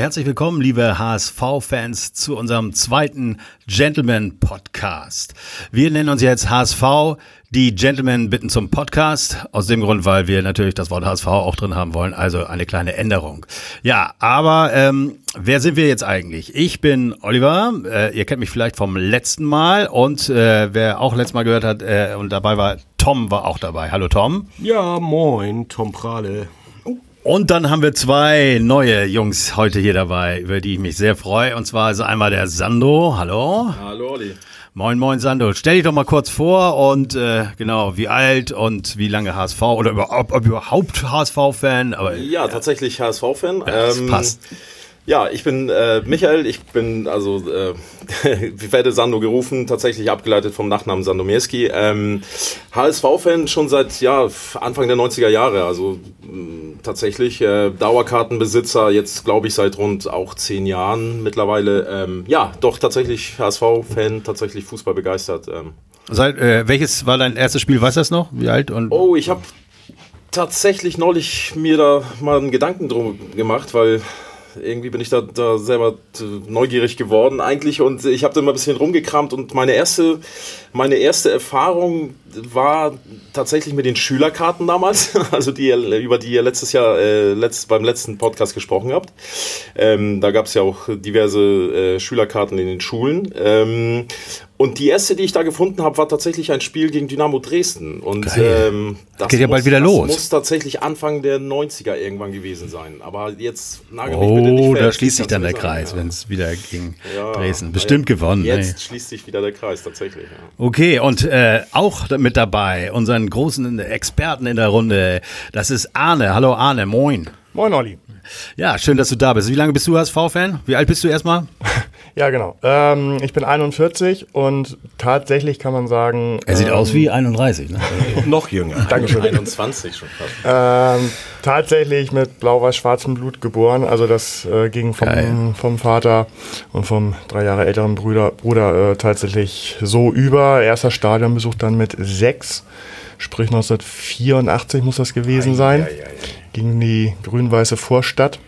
herzlich willkommen, liebe HSV-Fans, zu unserem zweiten Gentleman-Podcast. Wir nennen uns jetzt HSV, die Gentlemen bitten zum Podcast. Aus dem Grund, weil wir natürlich das Wort HSV auch drin haben wollen, also eine kleine Änderung. Ja, aber ähm, wer sind wir jetzt eigentlich? Ich bin Oliver, äh, ihr kennt mich vielleicht vom letzten Mal und äh, wer auch letztes Mal gehört hat äh, und dabei war, Tom war auch dabei. Hallo Tom. Ja, moin, Tom Prale. Und dann haben wir zwei neue Jungs heute hier dabei, über die ich mich sehr freue. Und zwar ist einmal der Sando. Hallo. Hallo, Olli. Moin, moin, Sando. Stell dich doch mal kurz vor und äh, genau, wie alt und wie lange HSV oder überhaupt, ob überhaupt HSV-Fan. Ja, ja. tatsächlich HSV-Fan. Ja, das ähm, passt. Ja, ich bin äh, Michael, ich bin also, äh, ich werde Sando gerufen, tatsächlich abgeleitet vom Nachnamen Sandomierski. Ähm, HSV-Fan schon seit ja, Anfang der 90er Jahre, also mh, tatsächlich äh, Dauerkartenbesitzer, jetzt glaube ich seit rund auch zehn Jahren mittlerweile. Ähm, ja, doch tatsächlich HSV-Fan, tatsächlich Fußball begeistert. Ähm. Seit, äh, welches war dein erstes Spiel, weißt du das noch? Wie alt? Und oh, ich habe tatsächlich neulich mir da mal einen Gedanken drum gemacht, weil irgendwie bin ich da, da selber neugierig geworden eigentlich und ich habe da mal ein bisschen rumgekramt und meine erste, meine erste Erfahrung war tatsächlich mit den Schülerkarten damals, also die, über die ihr letztes Jahr äh, letzt, beim letzten Podcast gesprochen habt. Ähm, da gab es ja auch diverse äh, Schülerkarten in den Schulen. Ähm, und die erste, die ich da gefunden habe, war tatsächlich ein Spiel gegen Dynamo Dresden. Und ähm, das geht ja muss, bald wieder los. muss tatsächlich Anfang der 90er irgendwann gewesen sein. Aber jetzt nagel mich oh, bitte nicht fest. da schließt sich dann der Kreis, ja. wenn es wieder gegen ja, Dresden. Bestimmt ja, gewonnen. Jetzt ey. schließt sich wieder der Kreis, tatsächlich. Okay, und äh, auch mit dabei, unseren großen Experten in der Runde, das ist Arne. Hallo Arne, moin. Moin Olli. Ja, schön, dass du da bist. Wie lange bist du HSV-Fan? Wie alt bist du erstmal? ja, genau. Ähm, ich bin 41 und tatsächlich kann man sagen. Er sieht ähm, aus wie 31, ne? Noch jünger. Dankeschön. 21 schon fast. Ähm, tatsächlich mit blau-weiß-schwarzem Blut geboren. Also das äh, ging vom, vom Vater und vom drei Jahre älteren Bruder, Bruder äh, tatsächlich so über. Erster Stadionbesuch dann mit sechs. Sprich 1984 muss das gewesen sein. Ei, ei, gegen die grün-weiße Vorstadt.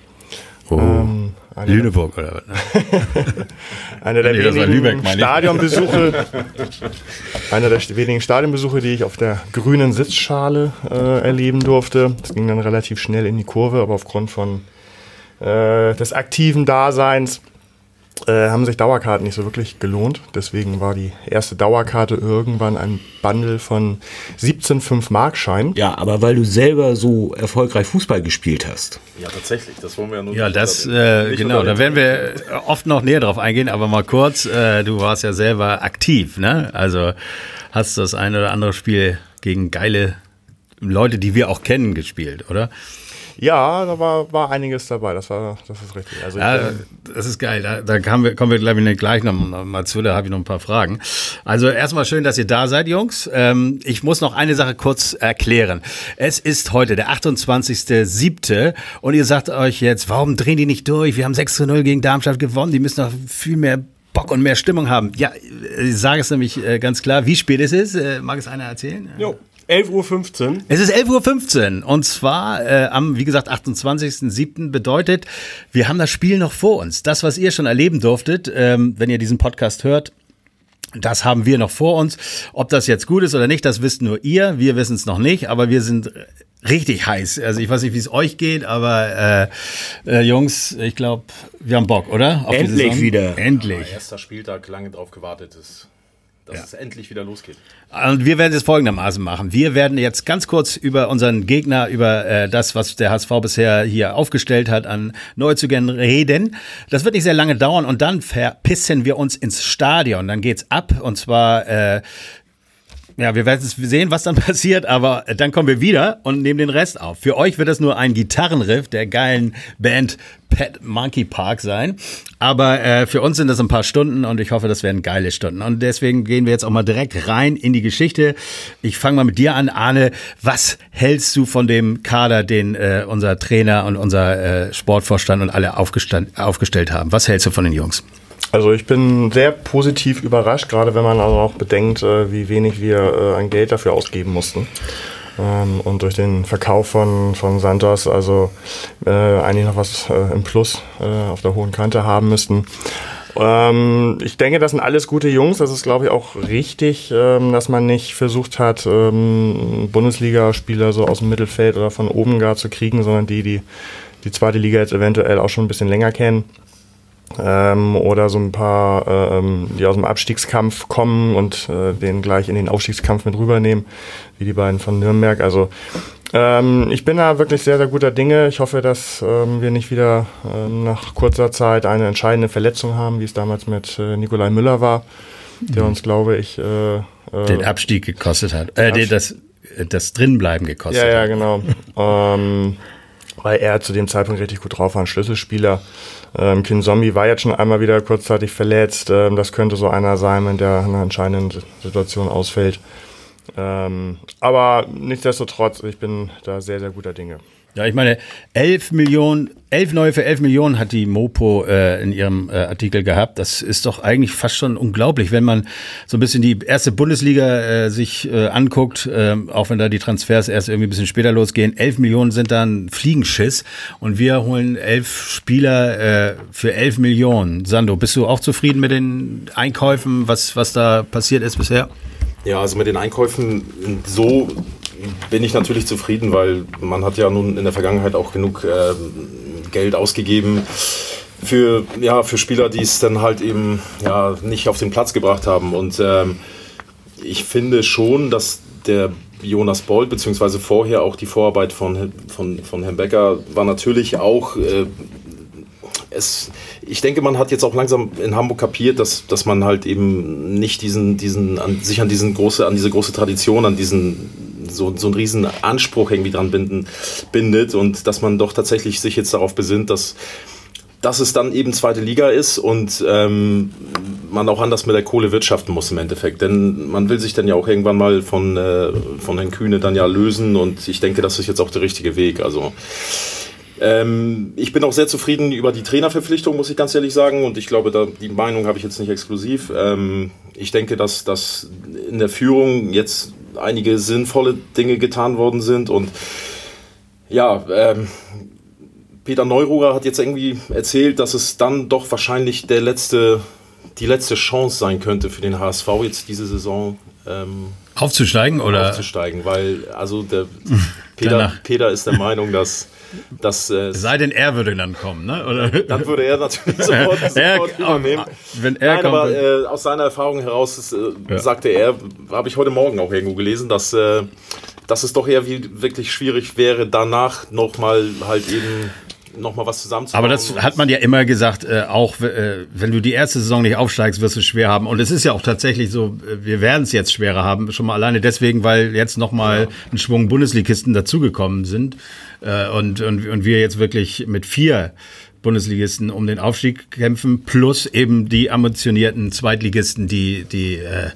Oh. Ähm, Lüneburg oder was? Ne? einer der nee, wenigen Lübeck, Stadionbesuche, einer der wenigen Stadionbesuche, die ich auf der grünen Sitzschale äh, erleben durfte. Es ging dann relativ schnell in die Kurve, aber aufgrund von äh, des aktiven Daseins äh, haben sich Dauerkarten nicht so wirklich gelohnt. Deswegen war die erste Dauerkarte irgendwann ein Bundle von 17,5 Markschein. Ja, aber weil du selber so erfolgreich Fußball gespielt hast. Ja, tatsächlich. Das wollen wir ja nur Ja, das, äh, genau. Da werden wir oft noch näher drauf eingehen, aber mal kurz. Äh, du warst ja selber aktiv, ne? Also hast das eine oder andere Spiel gegen geile Leute, die wir auch kennen, gespielt, oder? Ja, da war, war einiges dabei, das, war, das ist richtig. Also ja, das ist geil, da, da kommen wir, kommen wir glaube ich, gleich noch mal zu, da habe ich noch ein paar Fragen. Also erstmal schön, dass ihr da seid, Jungs. Ähm, ich muss noch eine Sache kurz erklären. Es ist heute der 28.07. und ihr sagt euch jetzt, warum drehen die nicht durch? Wir haben 6 zu 0 gegen Darmstadt gewonnen, die müssen noch viel mehr Bock und mehr Stimmung haben. Ja, ich sage es nämlich äh, ganz klar, wie spät es ist. Äh, mag es einer erzählen? Jo. 11.15 Uhr. Es ist 11.15 Uhr und zwar äh, am, wie gesagt, 28.07. bedeutet, wir haben das Spiel noch vor uns. Das, was ihr schon erleben durftet, ähm, wenn ihr diesen Podcast hört, das haben wir noch vor uns. Ob das jetzt gut ist oder nicht, das wisst nur ihr. Wir wissen es noch nicht, aber wir sind richtig heiß. Also ich weiß nicht, wie es euch geht, aber äh, äh, Jungs, ich glaube, wir haben Bock, oder? Auf Endlich wieder. Endlich. erster Spieltag, lange drauf gewartet ist dass ja. es endlich wieder losgeht. Und wir werden es folgendermaßen machen. Wir werden jetzt ganz kurz über unseren Gegner, über äh, das, was der HSV bisher hier aufgestellt hat, an Neuzugängen reden. Das wird nicht sehr lange dauern und dann verpissen wir uns ins Stadion. Dann geht's ab und zwar äh, ja, wir werden sehen, was dann passiert, aber dann kommen wir wieder und nehmen den Rest auf. Für euch wird das nur ein Gitarrenriff der geilen Band Pet Monkey Park sein. Aber äh, für uns sind das ein paar Stunden und ich hoffe, das werden geile Stunden. Und deswegen gehen wir jetzt auch mal direkt rein in die Geschichte. Ich fange mal mit dir an, Arne. Was hältst du von dem Kader, den äh, unser Trainer und unser äh, Sportvorstand und alle aufgestellt haben? Was hältst du von den Jungs? Also ich bin sehr positiv überrascht, gerade wenn man also auch bedenkt, äh, wie wenig wir äh, an Geld dafür ausgeben mussten. Ähm, und durch den Verkauf von, von Santos also äh, eigentlich noch was im Plus auf der hohen Kante haben müssten. Ähm, ich denke, das sind alles gute Jungs. Das ist, glaube ich, auch richtig, ähm, dass man nicht versucht hat, Bundesligaspieler so aus dem Mittelfeld oder von oben gar zu kriegen, sondern die, die die zweite Liga jetzt eventuell auch schon ein bisschen länger kennen. Ähm, oder so ein paar, ähm, die aus dem Abstiegskampf kommen und äh, den gleich in den Aufstiegskampf mit rübernehmen, wie die beiden von Nürnberg. Also ähm, ich bin da wirklich sehr, sehr guter Dinge. Ich hoffe, dass ähm, wir nicht wieder ähm, nach kurzer Zeit eine entscheidende Verletzung haben, wie es damals mit äh, Nikolai Müller war, der mhm. uns, glaube ich, äh, äh, den Abstieg gekostet hat. Äh, den das, das Drinbleiben gekostet hat. Ja, ja, genau. ähm, weil er zu dem Zeitpunkt richtig gut drauf war, ein Schlüsselspieler. Ähm, Kin Zombie war jetzt schon einmal wieder kurzzeitig verletzt. Ähm, das könnte so einer sein, wenn der in einer entscheidenden Situation ausfällt. Ähm, aber nichtsdestotrotz, ich bin da sehr, sehr guter Dinge. Ja, ich meine, 11 Millionen, 11 neue für 11 Millionen hat die Mopo äh, in ihrem äh, Artikel gehabt. Das ist doch eigentlich fast schon unglaublich, wenn man so ein bisschen die erste Bundesliga äh, sich äh, anguckt, äh, auch wenn da die Transfers erst irgendwie ein bisschen später losgehen. 11 Millionen sind dann Fliegenschiss und wir holen elf Spieler äh, für 11 Millionen. Sando, bist du auch zufrieden mit den Einkäufen, was, was da passiert ist bisher? Ja, also mit den Einkäufen so bin ich natürlich zufrieden, weil man hat ja nun in der Vergangenheit auch genug äh, Geld ausgegeben für, ja, für Spieler, die es dann halt eben ja, nicht auf den Platz gebracht haben. Und ähm, ich finde schon, dass der Jonas Bolt, beziehungsweise vorher auch die Vorarbeit von, von, von Herrn Becker, war natürlich auch äh, es, ich denke, man hat jetzt auch langsam in Hamburg kapiert, dass, dass man halt eben nicht diesen, diesen, an, sich an diesen große, an diese große Tradition, an diesen so, so einen riesen Anspruch irgendwie dran binden, bindet und dass man doch tatsächlich sich jetzt darauf besinnt, dass, dass es dann eben zweite Liga ist und ähm, man auch anders mit der Kohle wirtschaften muss im Endeffekt. Denn man will sich dann ja auch irgendwann mal von, äh, von Herrn Kühne dann ja lösen und ich denke, das ist jetzt auch der richtige Weg. Also ähm, ich bin auch sehr zufrieden über die Trainerverpflichtung, muss ich ganz ehrlich sagen. Und ich glaube, da, die Meinung habe ich jetzt nicht exklusiv. Ähm, ich denke, dass, dass in der Führung jetzt einige sinnvolle Dinge getan worden sind. Und ja, ähm, Peter Neururer hat jetzt irgendwie erzählt, dass es dann doch wahrscheinlich der letzte, die letzte Chance sein könnte für den HSV jetzt diese Saison. Ähm, aufzusteigen oder? Aufzusteigen, weil also der Peter, Peter ist der Meinung, dass das, äh, Sei denn, er würde dann kommen, ne? Oder? Dann würde er natürlich sofort, sofort übernehmen. Wenn er Nein, kommt, aber äh, aus seiner Erfahrung heraus ist, äh, ja. sagte er, habe ich heute Morgen auch irgendwo gelesen, dass, äh, dass es doch eher wie, wirklich schwierig wäre, danach nochmal halt eben nochmal was zusammenzubauen. Aber das hat man ja immer gesagt, äh, auch äh, wenn du die erste Saison nicht aufsteigst, wirst du es schwer haben. Und es ist ja auch tatsächlich so, äh, wir werden es jetzt schwerer haben, schon mal alleine deswegen, weil jetzt nochmal ja. ein Schwung Bundesligisten dazugekommen sind. Äh, und, und, und wir jetzt wirklich mit vier Bundesligisten um den Aufstieg kämpfen, plus eben die ambitionierten Zweitligisten, die, die, äh,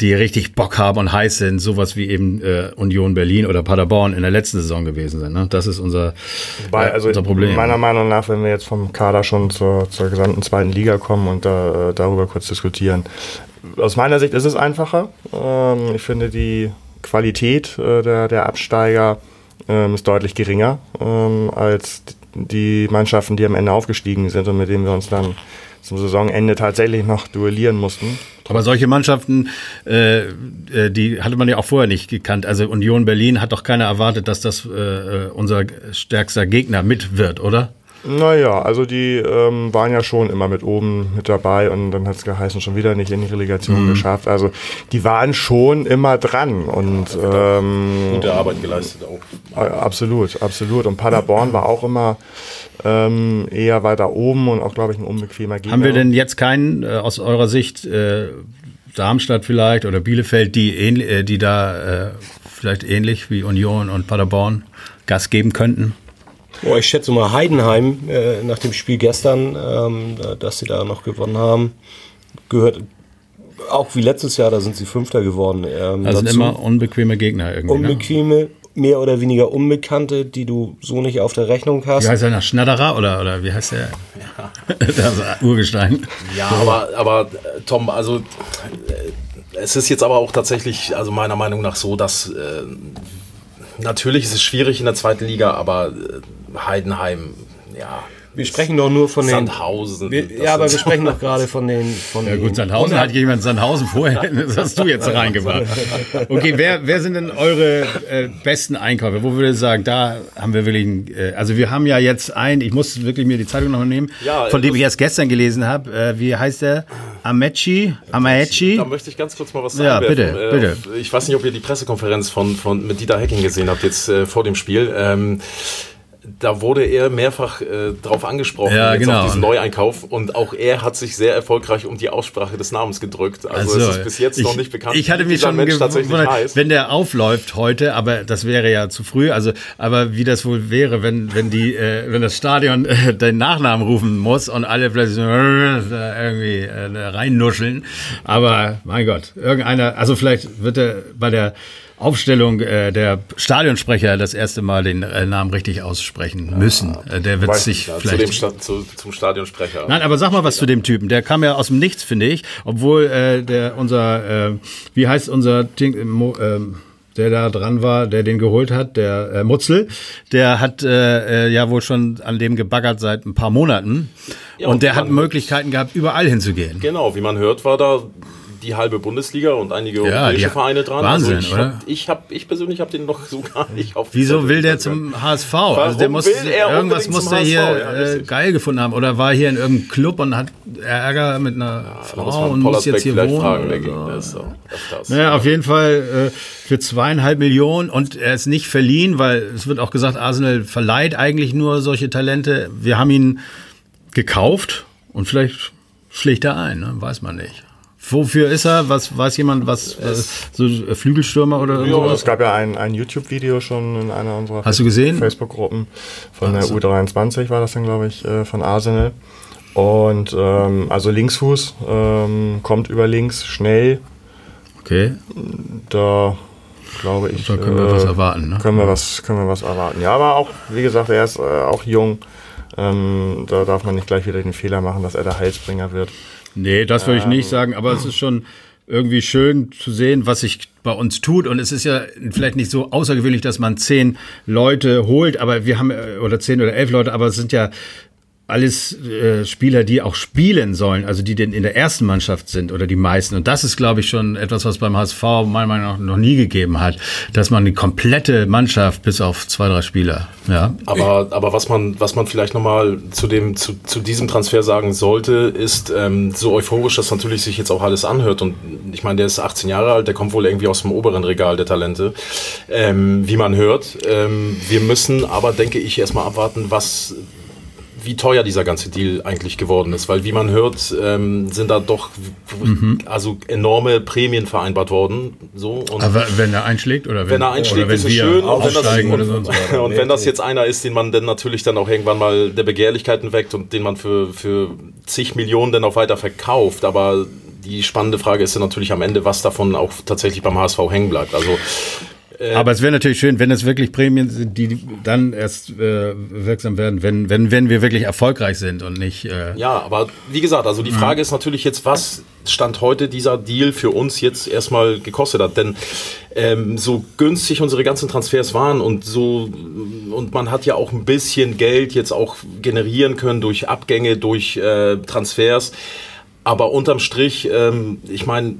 die richtig Bock haben und heiß sind, sowas wie eben äh, Union Berlin oder Paderborn in der letzten Saison gewesen sind. Ne? Das ist unser, Wobei, also unser Problem. Meiner Meinung nach, wenn wir jetzt vom Kader schon zur, zur gesamten zweiten Liga kommen und da, äh, darüber kurz diskutieren, aus meiner Sicht ist es einfacher. Ähm, ich finde die Qualität äh, der, der Absteiger ähm, ist deutlich geringer ähm, als die Mannschaften, die am Ende aufgestiegen sind und mit denen wir uns dann zum Saisonende tatsächlich noch duellieren mussten. Aber solche Mannschaften, äh, äh, die hatte man ja auch vorher nicht gekannt. Also Union Berlin hat doch keiner erwartet, dass das äh, unser stärkster Gegner mit wird, oder? Naja, also die ähm, waren ja schon immer mit oben mit dabei und dann hat es geheißen, schon wieder nicht in die Relegation mhm. geschafft. Also die waren schon immer dran und ähm, gute Arbeit geleistet auch. Absolut, absolut. Und Paderborn war auch immer ähm, eher weiter oben und auch, glaube ich, ein unbequemer Gegner. Haben wir denn jetzt keinen äh, aus eurer Sicht äh, Darmstadt vielleicht oder Bielefeld, die, ähnlich, äh, die da äh, vielleicht ähnlich wie Union und Paderborn Gas geben könnten? Oh, ich schätze mal Heidenheim äh, nach dem Spiel gestern, ähm, dass sie da noch gewonnen haben, gehört auch wie letztes Jahr, da sind sie Fünfter geworden. Ähm, also sind immer unbequeme Gegner irgendwie. Ne? Unbequeme, ne? mehr oder weniger Unbekannte, die du so nicht auf der Rechnung hast. Wie heißt er nach Schnatterer oder, oder wie heißt der? Ja. das Urgestein. Ja, aber, aber äh, Tom, also äh, es ist jetzt aber auch tatsächlich, also meiner Meinung nach so, dass äh, natürlich ist es schwierig in der zweiten Liga, aber äh, Heidenheim, ja, wir sprechen doch nur von Sandhausen, den. Sandhausen. Ja, aber wir sprechen doch gerade von den. Von ja, gut, Sandhausen hat jemand Sandhausen vorher. Das hast du jetzt reingemacht. Okay, wer, wer sind denn eure äh, besten Einkäufe? Wo würde ich sagen, da haben wir wirklich. Äh, also, wir haben ja jetzt einen, ich muss wirklich mir die Zeitung noch nehmen, ja, von dem ich erst gestern gelesen habe. Äh, wie heißt der? Amechi? Amaechi? Da möchte ich ganz kurz mal was sagen. Ja, bitte, äh, bitte. Ich weiß nicht, ob ihr die Pressekonferenz von, von, mit Dieter Hecking gesehen habt, jetzt äh, vor dem Spiel. Ähm, da wurde er mehrfach äh, darauf angesprochen, ja, genau. auf diesen Neueinkauf. Und auch er hat sich sehr erfolgreich um die Aussprache des Namens gedrückt. Also, also es ist bis jetzt ich, noch nicht bekannt, ich hatte mich schon Mensch tatsächlich heißt. Wenn der aufläuft heute, aber das wäre ja zu früh. Also, aber wie das wohl wäre, wenn, wenn die, äh, wenn das Stadion äh, den Nachnamen rufen muss und alle plötzlich äh, irgendwie äh, reinnuscheln. Aber mein Gott, irgendeiner, also vielleicht wird er bei der Aufstellung äh, der Stadionsprecher das erste Mal den äh, Namen richtig aussprechen ja, müssen. Äh, der wird sich ja, vielleicht. Zu dem zu, zum Stadionsprecher. Nein, aber sag mal was zu dem Typen. Der kam ja aus dem Nichts, finde ich. Obwohl äh, der unser, äh, wie heißt unser Ding, äh, der da dran war, der den geholt hat, der äh, Mutzel, der hat äh, äh, ja wohl schon an dem gebaggert seit ein paar Monaten. Ja, und, und der hat Möglichkeiten gehabt, überall hinzugehen. Genau, wie man hört, war da die halbe Bundesliga und einige ja, europäische Vereine dran. Wahnsinn, also ich oder? Hab, ich, hab, ich persönlich habe den noch so gar nicht auf. Wieso will der zum HSV? Warum also der muss irgendwas muss der hier ja, äh, geil gefunden haben oder war hier in irgendeinem Club und hat Ärger mit einer ja, Frau und muss jetzt hier wohnen. Fragen, so. so. naja, auf jeden Fall äh, für zweieinhalb Millionen und er ist nicht verliehen, weil es wird auch gesagt, Arsenal verleiht eigentlich nur solche Talente. Wir haben ihn gekauft und vielleicht schlägt er ein, ne? weiß man nicht. Wofür ist er? Was weiß jemand, was äh, so Flügelstürmer oder ja, sowas? Es gab ja ein, ein YouTube-Video schon in einer unserer Hast du gesehen? Facebook-Gruppen von also. der U23 war das dann, glaube ich, äh, von Arsenal. Und ähm, also Linksfuß ähm, kommt über links schnell. Okay. Da glaube ich. Da können wir äh, was erwarten. Ne? Können wir was, können wir was erwarten. Ja, aber auch wie gesagt, er ist äh, auch jung. Ähm, da darf man nicht gleich wieder den Fehler machen, dass er der Heilsbringer wird. Nee, das würde ich nicht sagen, aber es ist schon irgendwie schön zu sehen, was sich bei uns tut. Und es ist ja vielleicht nicht so außergewöhnlich, dass man zehn Leute holt, aber wir haben, äh, oder zehn oder elf Leute, aber es sind ja alles äh, Spieler, die auch spielen sollen, also die denn in der ersten Mannschaft sind oder die meisten. Und das ist, glaube ich, schon etwas, was beim HSV meiner Meinung nach noch nie gegeben hat, dass man eine komplette Mannschaft bis auf zwei, drei Spieler. Ja. Aber, aber was man, was man vielleicht nochmal zu dem, zu, zu diesem Transfer sagen sollte, ist, ähm, so euphorisch das natürlich sich jetzt auch alles anhört. Und ich meine, der ist 18 Jahre alt, der kommt wohl irgendwie aus dem oberen Regal der Talente, ähm, wie man hört. Ähm, wir müssen aber, denke ich, erstmal abwarten, was wie teuer dieser ganze Deal eigentlich geworden ist, weil wie man hört, ähm, sind da doch mhm. also enorme Prämien vereinbart worden. So, und Aber wenn er einschlägt oder wenn, wenn er einschlägt, ist es schön. Und, wenn das, und, und wenn das jetzt einer ist, den man dann natürlich dann auch irgendwann mal der Begehrlichkeiten weckt und den man für, für zig Millionen dann auch weiter verkauft, aber die spannende Frage ist ja natürlich am Ende, was davon auch tatsächlich beim HSV hängen bleibt. Also äh, Aber es wäre natürlich schön, wenn es wirklich Prämien sind, die dann erst äh, wirksam werden, wenn, wenn, wenn wir wirklich erfolgreich sind und nicht. Äh ja, aber wie gesagt, also die mhm. Frage ist natürlich jetzt, was Stand heute dieser Deal für uns jetzt erstmal gekostet hat. Denn ähm, so günstig unsere ganzen Transfers waren und so und man hat ja auch ein bisschen Geld jetzt auch generieren können durch Abgänge, durch äh, Transfers. Aber unterm Strich, ähm, ich meine,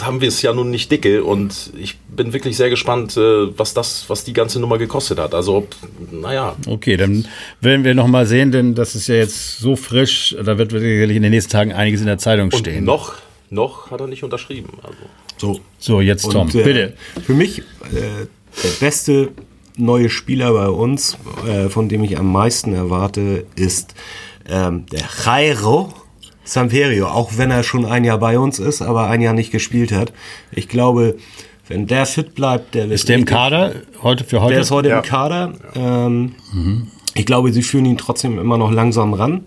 haben wir es ja nun nicht dicke und ich bin wirklich sehr gespannt, äh, was das, was die ganze Nummer gekostet hat. Also, ob, naja. Okay, dann werden wir nochmal sehen, denn das ist ja jetzt so frisch, da wird sicherlich in den nächsten Tagen einiges in der Zeitung stehen. Und noch, noch hat er nicht unterschrieben. Also. So. So, jetzt Tom, und, äh, bitte. Für mich äh, der beste neue Spieler bei uns, äh, von dem ich am meisten erwarte, ist ähm, der Jairo Samperio, auch wenn er schon ein Jahr bei uns ist, aber ein Jahr nicht gespielt hat. Ich glaube, wenn der fit bleibt, der wird. Ist der im Kader heute für heute? Der ist heute ja. im Kader. Ähm, mhm. Ich glaube, sie führen ihn trotzdem immer noch langsam ran.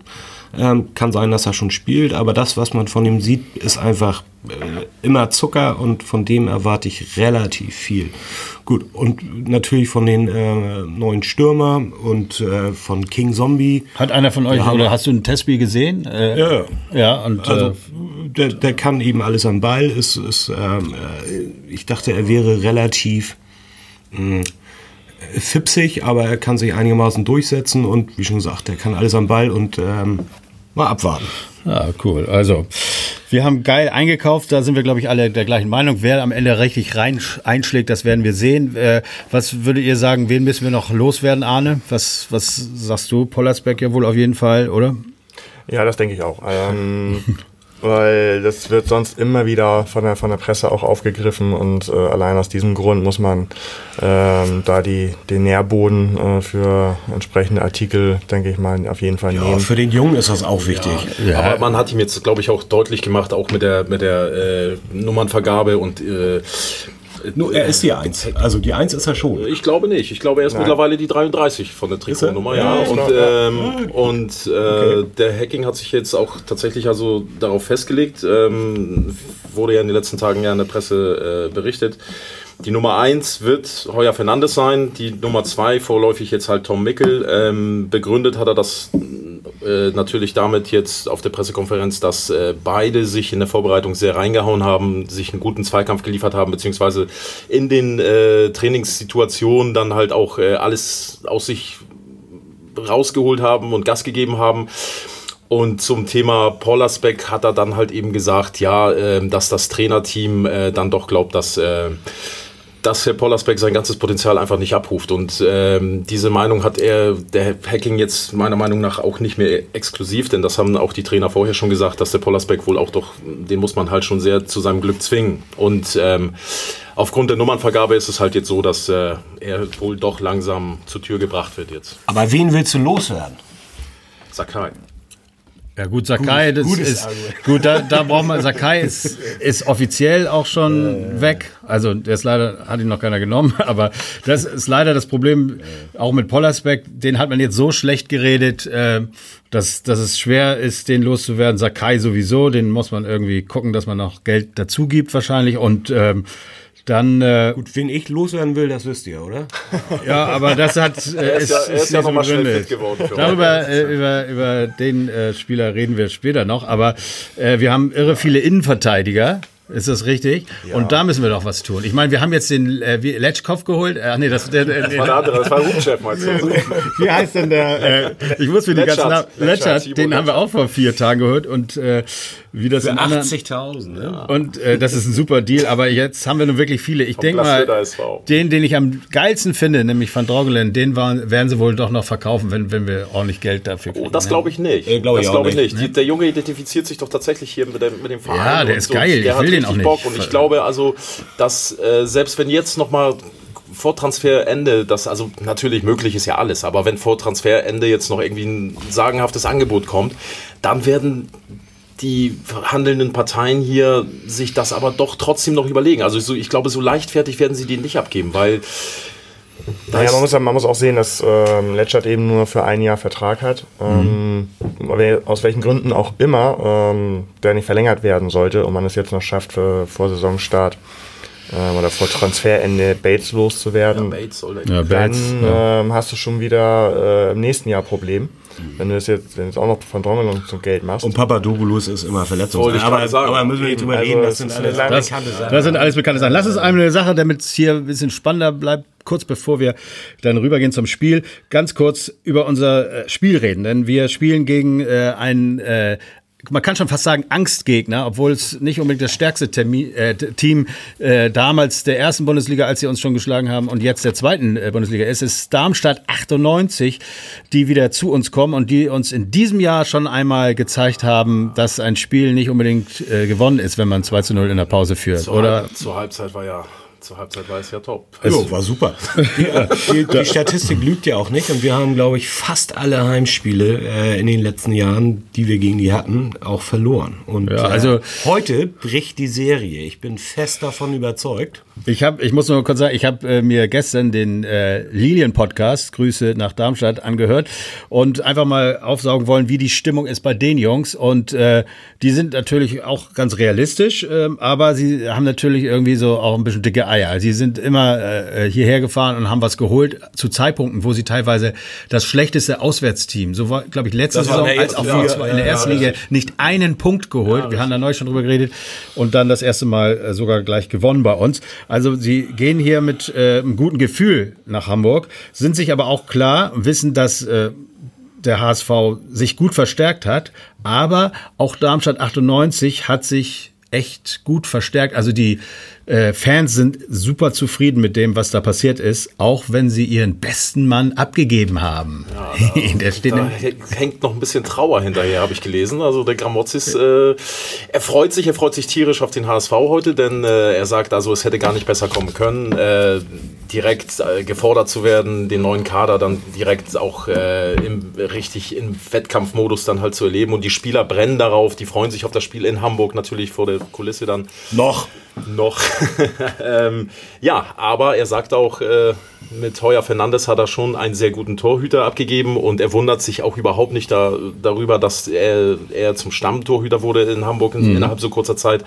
Ähm, kann sein, dass er schon spielt, aber das, was man von ihm sieht, ist einfach äh, immer Zucker und von dem erwarte ich relativ viel. Gut, und natürlich von den äh, neuen Stürmer und äh, von King Zombie. Hat einer von euch, oder hast du ein Testspiel gesehen? Äh, ja. Ja, und. Also, äh, der, der kann eben alles am Ball. Ist, ist, ähm, äh, ich dachte, er wäre relativ mh, fipsig, aber er kann sich einigermaßen durchsetzen und wie schon gesagt, er kann alles am Ball und ähm, mal abwarten. Ja, cool. Also, wir haben geil eingekauft, da sind wir, glaube ich, alle der gleichen Meinung. Wer am Ende richtig rein einschlägt, das werden wir sehen. Äh, was würdet ihr sagen, wen müssen wir noch loswerden, Arne? Was, was sagst du? Pollersbeck ja wohl auf jeden Fall, oder? Ja, das denke ich auch. Ähm, weil das wird sonst immer wieder von der, von der Presse auch aufgegriffen und äh, allein aus diesem Grund muss man ähm, da die, den Nährboden äh, für entsprechende Artikel, denke ich mal, auf jeden Fall ja, nehmen. Für den Jungen ist das auch wichtig. Ja, ja. Aber man hat ihm jetzt, glaube ich, auch deutlich gemacht, auch mit der, mit der äh, Nummernvergabe und äh, nur er ist die Eins. Also die Eins ist er schon. Ich glaube nicht. Ich glaube, er ist Nein. mittlerweile die 33 von der Trikotnummer. Ja, ja. und, ähm, ah, und äh, okay. der Hacking hat sich jetzt auch tatsächlich also darauf festgelegt. Ähm, wurde ja in den letzten Tagen ja in der Presse äh, berichtet. Die Nummer 1 wird Heuer Fernandes sein, die Nummer 2 vorläufig jetzt halt Tom Mickel. Ähm, begründet hat er das äh, natürlich damit jetzt auf der Pressekonferenz, dass äh, beide sich in der Vorbereitung sehr reingehauen haben, sich einen guten Zweikampf geliefert haben, beziehungsweise in den äh, Trainingssituationen dann halt auch äh, alles aus sich rausgeholt haben und Gas gegeben haben. Und zum Thema Pollersbeck hat er dann halt eben gesagt, ja, äh, dass das Trainerteam dann doch glaubt, dass dass Herr Pollersbeck sein ganzes Potenzial einfach nicht abruft. Und ähm, diese Meinung hat er, der Hacking jetzt meiner Meinung nach auch nicht mehr exklusiv, denn das haben auch die Trainer vorher schon gesagt, dass der Pollersbeck wohl auch doch, den muss man halt schon sehr zu seinem Glück zwingen. Und ähm, aufgrund der Nummernvergabe ist es halt jetzt so, dass äh, er wohl doch langsam zur Tür gebracht wird jetzt. Aber wen willst du loswerden? Sakai. Ja gut, Sakai, das ist gut. Da, da braucht man Sakai ist, ist offiziell auch schon äh, weg. Also der ist leider hat ihn noch keiner genommen, aber das ist leider das Problem auch mit Pollersbeck. Den hat man jetzt so schlecht geredet, äh, dass dass es schwer ist, den loszuwerden. Sakai sowieso, den muss man irgendwie gucken, dass man noch Geld dazu gibt wahrscheinlich und ähm, dann, äh, Gut, wen ich loswerden will, das wisst ihr, oder? ja, aber das hat. Äh, er ist, ja, er ist, ist ja nochmal schnell fit geworden. Darüber, äh, über, über den äh, Spieler reden wir später noch. Aber äh, wir haben irre viele Innenverteidiger. Ist das richtig? Ja. Und da müssen wir doch was tun. Ich meine, wir haben jetzt den äh, Letschkopf geholt. Ach nee, das, der, der, das war der andere, das war Rufchef, meinst du? Wie heißt denn der? Äh, ich muss mir die ganzen Namen. Letschert, den haben wir auch vor vier Tagen geholt. Und äh, wie das Für 80.000, ne? Und äh, das ist ein super Deal. Aber jetzt haben wir nun wirklich viele. Ich denke mal, den, den ich am geilsten finde, nämlich Van Drogelen, den waren, werden sie wohl doch noch verkaufen, wenn, wenn wir ordentlich Geld dafür kriegen. Oh, das glaube ich nicht. Äh, glaub das glaube ich nicht. nicht. Der Junge identifiziert sich doch tatsächlich hier mit dem, mit dem Verein. Ja, der ist so. geil. Der ich will den auch nicht. Bock. Und ich glaube also, dass äh, selbst wenn jetzt noch mal vor Transferende, das also natürlich möglich ist ja alles, aber wenn vor Transferende jetzt noch irgendwie ein sagenhaftes Angebot kommt, dann werden die handelnden Parteien hier sich das aber doch trotzdem noch überlegen. Also so, ich glaube, so leichtfertig werden sie den nicht abgeben, weil naja, man muss, man muss auch sehen, dass ähm, Letschert eben nur für ein Jahr Vertrag hat. Ähm, mhm. Aus welchen Gründen auch immer, ähm, der nicht verlängert werden sollte und man es jetzt noch schafft, für, vor Saisonstart ähm, oder vor Transferende Bates loszuwerden. Ja, Bates soll ja, Bates, dann ja. Ähm, hast du schon wieder äh, im nächsten Jahr Problem. Wenn du es jetzt, wenn jetzt auch noch von Drongel zum Geld machst. Und Papadopoulos ist immer verletzungsfrei. Aber, aber müssen wir nicht drüber reden, das sind alles das, bekannte Sachen. Das sind alles bekannte Sachen. Lass uns eine Sache, damit es hier ein bisschen spannender bleibt, kurz bevor wir dann rübergehen zum Spiel, ganz kurz über unser äh, Spiel reden. Denn wir spielen gegen äh, ein äh, man kann schon fast sagen Angstgegner, obwohl es nicht unbedingt das stärkste Termin, äh, Team äh, damals der ersten Bundesliga, als sie uns schon geschlagen haben, und jetzt der zweiten äh, Bundesliga ist. Es ist Darmstadt 98, die wieder zu uns kommen und die uns in diesem Jahr schon einmal gezeigt haben, dass ein Spiel nicht unbedingt äh, gewonnen ist, wenn man 2 zu 0 in der Pause führt. Zur, Oder? Halb, zur Halbzeit war ja zur Halbzeit war es ja top. Jo, war super. Die, die, Statistik lügt ja auch nicht und wir haben, glaube ich, fast alle Heimspiele äh, in den letzten Jahren, die wir gegen die hatten, auch verloren. Und ja, also äh, heute bricht die Serie. Ich bin fest davon überzeugt. Ich habe, ich muss nur kurz sagen, ich habe äh, mir gestern den äh, Lilien-Podcast, Grüße nach Darmstadt, angehört und einfach mal aufsaugen wollen, wie die Stimmung ist bei den Jungs. Und äh, die sind natürlich auch ganz realistisch, äh, aber sie haben natürlich irgendwie so auch ein bisschen dicke Eier. Sie sind immer äh, hierher gefahren und haben was geholt zu Zeitpunkten, wo sie teilweise das schlechteste Auswärtsteam, so war, glaube ich, letzte das Saison als auch ja, in der ersten ja, Liga nicht einen Punkt geholt. Ja, Wir haben da neu schon drüber geredet und dann das erste Mal äh, sogar gleich gewonnen bei uns. Also sie gehen hier mit äh, einem guten Gefühl nach Hamburg, sind sich aber auch klar, wissen, dass äh, der HSV sich gut verstärkt hat, aber auch Darmstadt 98 hat sich echt gut verstärkt. Also die äh, Fans sind super zufrieden mit dem, was da passiert ist, auch wenn sie ihren besten Mann abgegeben haben. Ja, da, der steht da hängt noch ein bisschen Trauer hinterher, habe ich gelesen. Also der Gramozis, äh, er freut sich, er freut sich tierisch auf den HSV heute, denn äh, er sagt also, es hätte gar nicht besser kommen können, äh, direkt äh, gefordert zu werden, den neuen Kader dann direkt auch äh, im, richtig im Wettkampfmodus dann halt zu erleben. Und die Spieler brennen darauf, die freuen sich auf das Spiel in Hamburg natürlich vor der Kulisse dann. Noch. Noch. ähm, ja, aber er sagt auch, äh, mit Heuer Fernandes hat er schon einen sehr guten Torhüter abgegeben und er wundert sich auch überhaupt nicht da, darüber, dass er, er zum Stammtorhüter wurde in Hamburg in, mhm. innerhalb so kurzer Zeit.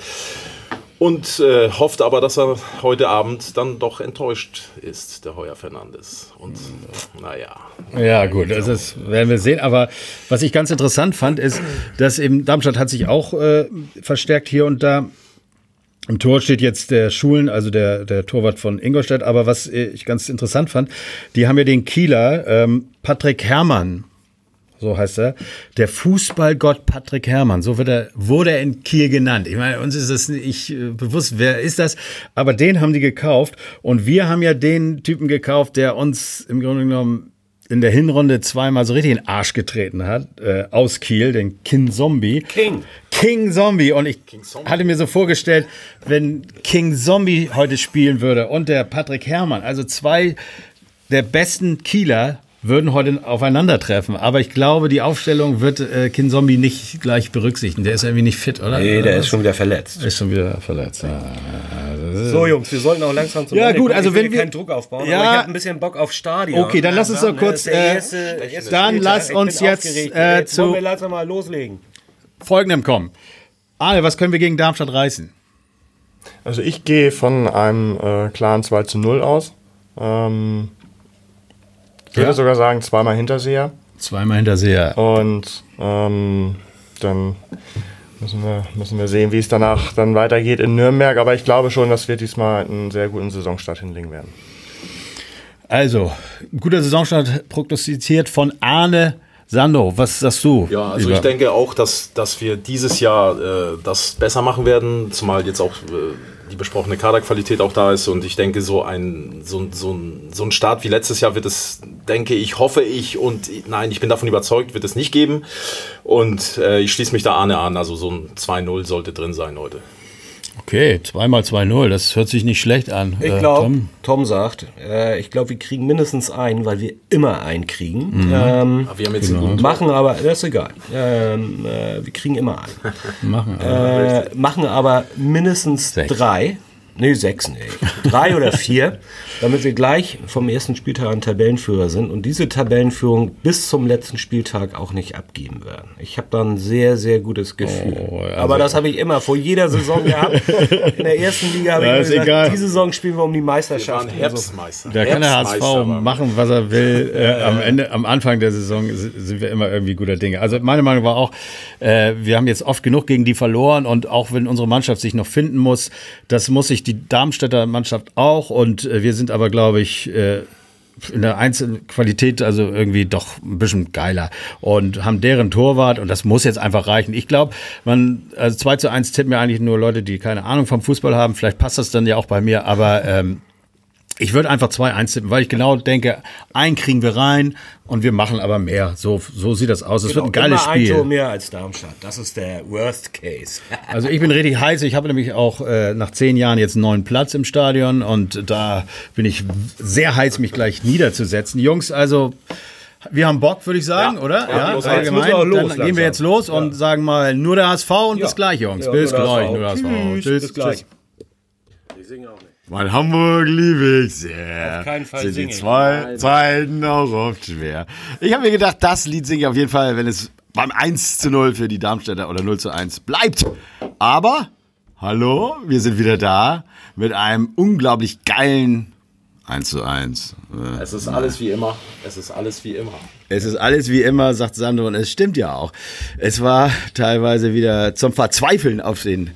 Und äh, hofft aber, dass er heute Abend dann doch enttäuscht ist, der Heuer Fernandes. Und äh, naja. Ja, gut, das ist, werden wir sehen. Aber was ich ganz interessant fand, ist, dass eben Darmstadt hat sich auch äh, verstärkt hier und da. Im Tor steht jetzt der Schulen, also der, der Torwart von Ingolstadt. Aber was ich ganz interessant fand, die haben ja den Kieler ähm, Patrick Herrmann, so heißt er, der Fußballgott Patrick Herrmann, so wird er, wurde er in Kiel genannt. Ich meine, uns ist das nicht äh, bewusst, wer ist das? Aber den haben die gekauft und wir haben ja den Typen gekauft, der uns im Grunde genommen in der Hinrunde zweimal so richtig in den Arsch getreten hat, äh, aus Kiel, den King Zombie. King. King Zombie. Und ich hatte mir so vorgestellt, wenn King Zombie heute spielen würde und der Patrick Herrmann, also zwei der besten Kieler würden heute aufeinandertreffen. Aber ich glaube, die Aufstellung wird äh, Kin Zombie nicht gleich berücksichtigen. Der ist irgendwie nicht fit, oder? Nee, der ist schon wieder verletzt. Ist schon wieder verletzt. Ja. So, Jungs, wir sollten auch langsam zum Ja, Ende gut, also wenn wir keinen Druck aufbauen, ja, aber ich habe ein bisschen Bock auf Stadion. Okay, dann lass uns doch kurz. Äh, erste, dann lass uns jetzt äh, zu. Wollen wir langsam mal loslegen. Folgendem kommen. Arne, was können wir gegen Darmstadt reißen? Also ich gehe von einem äh, klaren 2 zu 0 aus. Ähm, würde ja. sogar sagen, zweimal Hinterseher. Zweimal Hinterseher. Und ähm, dann müssen wir, müssen wir sehen, wie es danach dann weitergeht in Nürnberg. Aber ich glaube schon, dass wir diesmal einen sehr guten Saisonstart hinlegen werden. Also, guter Saisonstart prognostiziert von Arne Sando, was sagst du? Ja, also ich denke auch, dass, dass wir dieses Jahr äh, das besser machen werden, zumal jetzt auch äh, die besprochene Kaderqualität auch da ist. Und ich denke, so ein, so, so, so ein Start wie letztes Jahr wird es, denke ich, hoffe ich und nein, ich bin davon überzeugt, wird es nicht geben. Und äh, ich schließe mich da Arne an, also so ein 2-0 sollte drin sein heute. Okay, zweimal 2-0, das hört sich nicht schlecht an. Ich äh, glaube, Tom? Tom? sagt, äh, ich glaube, wir kriegen mindestens einen, weil wir immer einen kriegen. Mhm. Ähm, aber wir haben jetzt genau. einen machen aber, das ist egal. Ähm, äh, wir kriegen immer einen. machen, aber, äh, machen aber mindestens Sechs. drei. Nee, sechs, nee. Drei oder vier, damit wir gleich vom ersten Spieltag an Tabellenführer sind und diese Tabellenführung bis zum letzten Spieltag auch nicht abgeben werden. Ich habe da ein sehr, sehr gutes Gefühl. Oh, also Aber das habe ich immer vor jeder Saison gehabt. In der ersten Liga habe ich immer gesagt, egal. diese Saison spielen wir um die Meisterschaft. Wir Herbstmeister. Da kann der HSV machen, was er will. Äh, am Ende, am Anfang der Saison sind wir immer irgendwie guter Dinge. Also meine Meinung war auch, äh, wir haben jetzt oft genug gegen die verloren und auch wenn unsere Mannschaft sich noch finden muss, das muss sich die Darmstädter Mannschaft auch und äh, wir sind aber, glaube ich, äh, in der Einzelqualität also irgendwie doch ein bisschen geiler und haben deren Torwart und das muss jetzt einfach reichen. Ich glaube, man, also 2 zu 1 tippen ja eigentlich nur Leute, die keine Ahnung vom Fußball haben. Vielleicht passt das dann ja auch bei mir, aber ähm, ich würde einfach 2-1 tippen, weil ich genau denke, einen kriegen wir rein und wir machen aber mehr. So, so sieht das aus. Es genau, wird ein geiles Spiel. Ein Tor mehr als Darmstadt. Das ist der Worst Case. also ich bin richtig heiß. Ich habe nämlich auch äh, nach zehn Jahren jetzt einen neuen Platz im Stadion und da bin ich sehr heiß, mich gleich niederzusetzen. Jungs, also wir haben Bock, würde ich sagen, ja. oder? Ja, allgemein. Dann langsam. gehen wir jetzt los und sagen mal nur der HSV und bis gleich, Jungs. bis gleich, nur der HSV. Tschüss, Tschüss. Bis gleich. Nicht. Weil Hamburg liebe ich sehr. Auf keinen Fall Sind die zwei Zeiten auch oft schwer. Ich habe mir gedacht, das Lied singe ich auf jeden Fall, wenn es beim 1 zu 0 für die Darmstädter oder 0 zu 1 bleibt. Aber, hallo, wir sind wieder da mit einem unglaublich geilen 1 zu 1. Es ist alles wie immer. Es ist alles wie immer. Es ist alles wie immer, sagt Sandro, und es stimmt ja auch. Es war teilweise wieder zum Verzweifeln auf den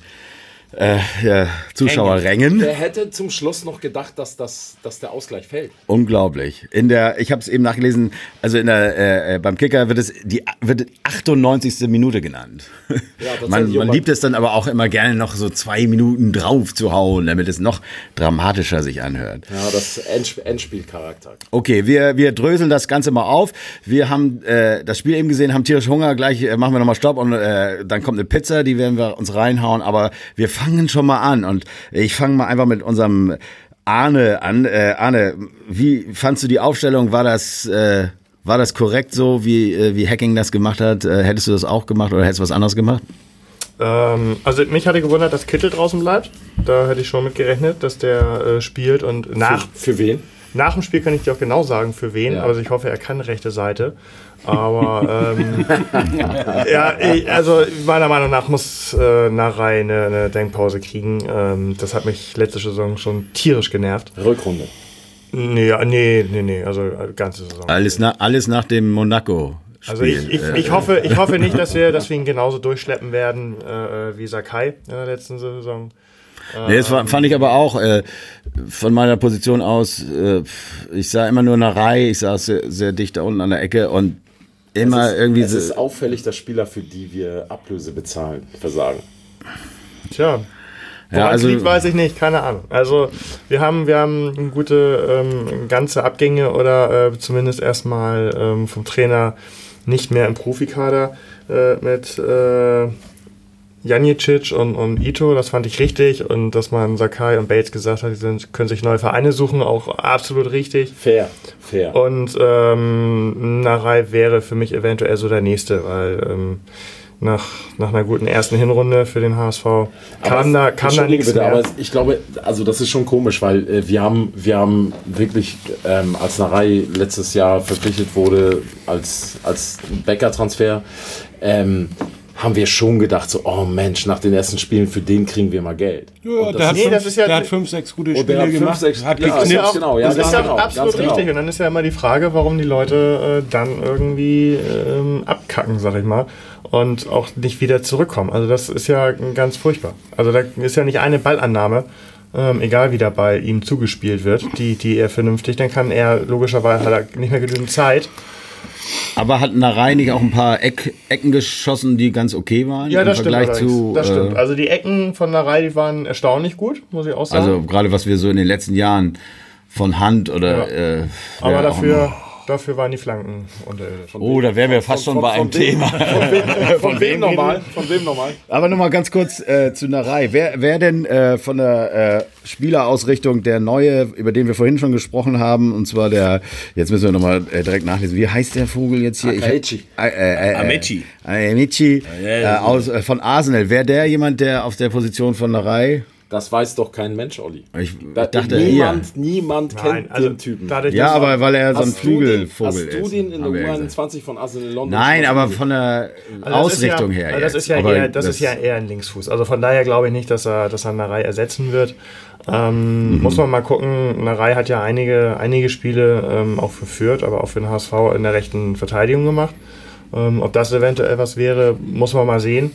äh, ja, Zuschauerrängen. Wer hätte zum Schluss noch gedacht, dass, das, dass der Ausgleich fällt? Unglaublich. In der, ich habe es eben nachgelesen, also in der, äh, äh beim Kicker wird es die wird 98. Minute genannt. Ja, man man liebt es dann aber auch immer gerne noch so zwei Minuten drauf zu hauen, damit es noch dramatischer sich anhört. Ja, das Endspiel Endspielcharakter. Okay, wir, wir dröseln das Ganze mal auf. Wir haben äh, das Spiel eben gesehen, haben tierisch Hunger. Gleich äh, machen wir nochmal Stopp und äh, dann kommt eine Pizza, die werden wir uns reinhauen. Aber wir fangen schon mal an und ich fange mal einfach mit unserem Arne an. Äh, Arne, wie fandst du die Aufstellung? War das äh, war das korrekt so, wie äh, wie Hacking das gemacht hat? Äh, hättest du das auch gemacht oder hättest du was anderes gemacht? Ähm, also mich hatte gewundert, dass Kittel draußen bleibt. Da hätte ich schon mit gerechnet, dass der äh, spielt und nach. Für, für, wen? Nach dem Spiel kann ich dir auch genau sagen, für wen. Ja. Also ich hoffe, er kann rechte Seite. Aber ähm, ja, ich, also meiner Meinung nach muss äh, Narei eine, eine Denkpause kriegen. Ähm, das hat mich letzte Saison schon tierisch genervt. Rückrunde. Nee, nee, nee, nee, also äh, ganze Saison. Alles, na, alles nach dem Monaco. Also ich, ich, ich, hoffe, ich hoffe nicht, dass wir, dass wir ihn genauso durchschleppen werden äh, wie Sakai in der letzten Saison. Nee, das fand ich aber auch äh, von meiner Position aus, äh, ich sah immer nur eine Reihe, ich saß sehr, sehr dicht da unten an der Ecke und immer es ist, irgendwie. Es ist auffällig, dass Spieler, für die wir Ablöse bezahlen, versagen. Tja. Ja, also liegt, weiß ich nicht, keine Ahnung. Also wir haben, wir haben gute ähm, ganze Abgänge oder äh, zumindest erstmal ähm, vom Trainer nicht mehr im Profikader äh, mit äh, Janicic und, und Ito, das fand ich richtig. Und dass man Sakai und Bates gesagt hat, die sind, können sich neue Vereine suchen, auch absolut richtig. Fair, fair. Und ähm, Narei wäre für mich eventuell so der nächste, weil ähm, nach, nach einer guten ersten Hinrunde für den HSV kann da, kann da nichts bitte, mehr. Aber ich glaube, also das ist schon komisch, weil äh, wir, haben, wir haben wirklich, ähm, als Narei letztes Jahr verpflichtet wurde als, als Bäcker-Transfer, ähm, haben wir schon gedacht, so, oh Mensch, nach den ersten Spielen, für den kriegen wir mal Geld. Ja, der, hat nee, fünf, ja, der hat fünf, sechs gute Spiele hat gemacht, fünf, sechs, hat ja, geknipst. Ja genau, ja, das ist ja genau, absolut richtig. Genau. Und dann ist ja immer die Frage, warum die Leute äh, dann irgendwie ähm, abkacken, sag ich mal, und auch nicht wieder zurückkommen. Also das ist ja ganz furchtbar. Also da ist ja nicht eine Ballannahme, ähm, egal wie da bei ihm zugespielt wird, die, die er vernünftig, dann kann er logischerweise hat er nicht mehr genügend Zeit. Aber hat Narei nicht auch ein paar Eck, Ecken geschossen, die ganz okay waren? Ja, das stimmt. Zu, das stimmt. Äh, also die Ecken von Narei, die waren erstaunlich gut, muss ich auch sagen. Also gerade was wir so in den letzten Jahren von Hand oder. Ja. Äh, Aber dafür Dafür waren die Flanken unterirdisch. Oh, da wären wir fast von, schon von, bei einem Thema. Von wem, von wem nochmal? Von wem nochmal? Aber nochmal ganz kurz äh, zu Narei. Wer, wer denn äh, von der äh, Spielerausrichtung der neue, über den wir vorhin schon gesprochen haben, und zwar der, jetzt müssen wir nochmal äh, direkt nachlesen, wie heißt der Vogel jetzt hier? Akaichi. Äh, äh, äh, Amechi. Amechi äh, aus, äh, von Arsenal. Wäre der jemand, der auf der Position von Narei das weiß doch kein Mensch, Olli. Ich da, dachte, niemand, hier. niemand Nein, kennt also den Typen. Dadurch, ja, aber weil er so ein Flügelvogel ist. Hast du den in der U21 von Arsenal London? Nein, aber von der also Ausrichtung ja, her. Also das ist ja, eher, das, das ist ja eher ein Linksfuß. Also von daher glaube ich nicht, dass er, dass er Narei ersetzen wird. Ähm, mhm. Muss man mal gucken. Narei hat ja einige, einige Spiele ähm, auch für Fürth, aber auch für den HSV in der rechten Verteidigung gemacht. Ähm, ob das eventuell was wäre, muss man mal sehen.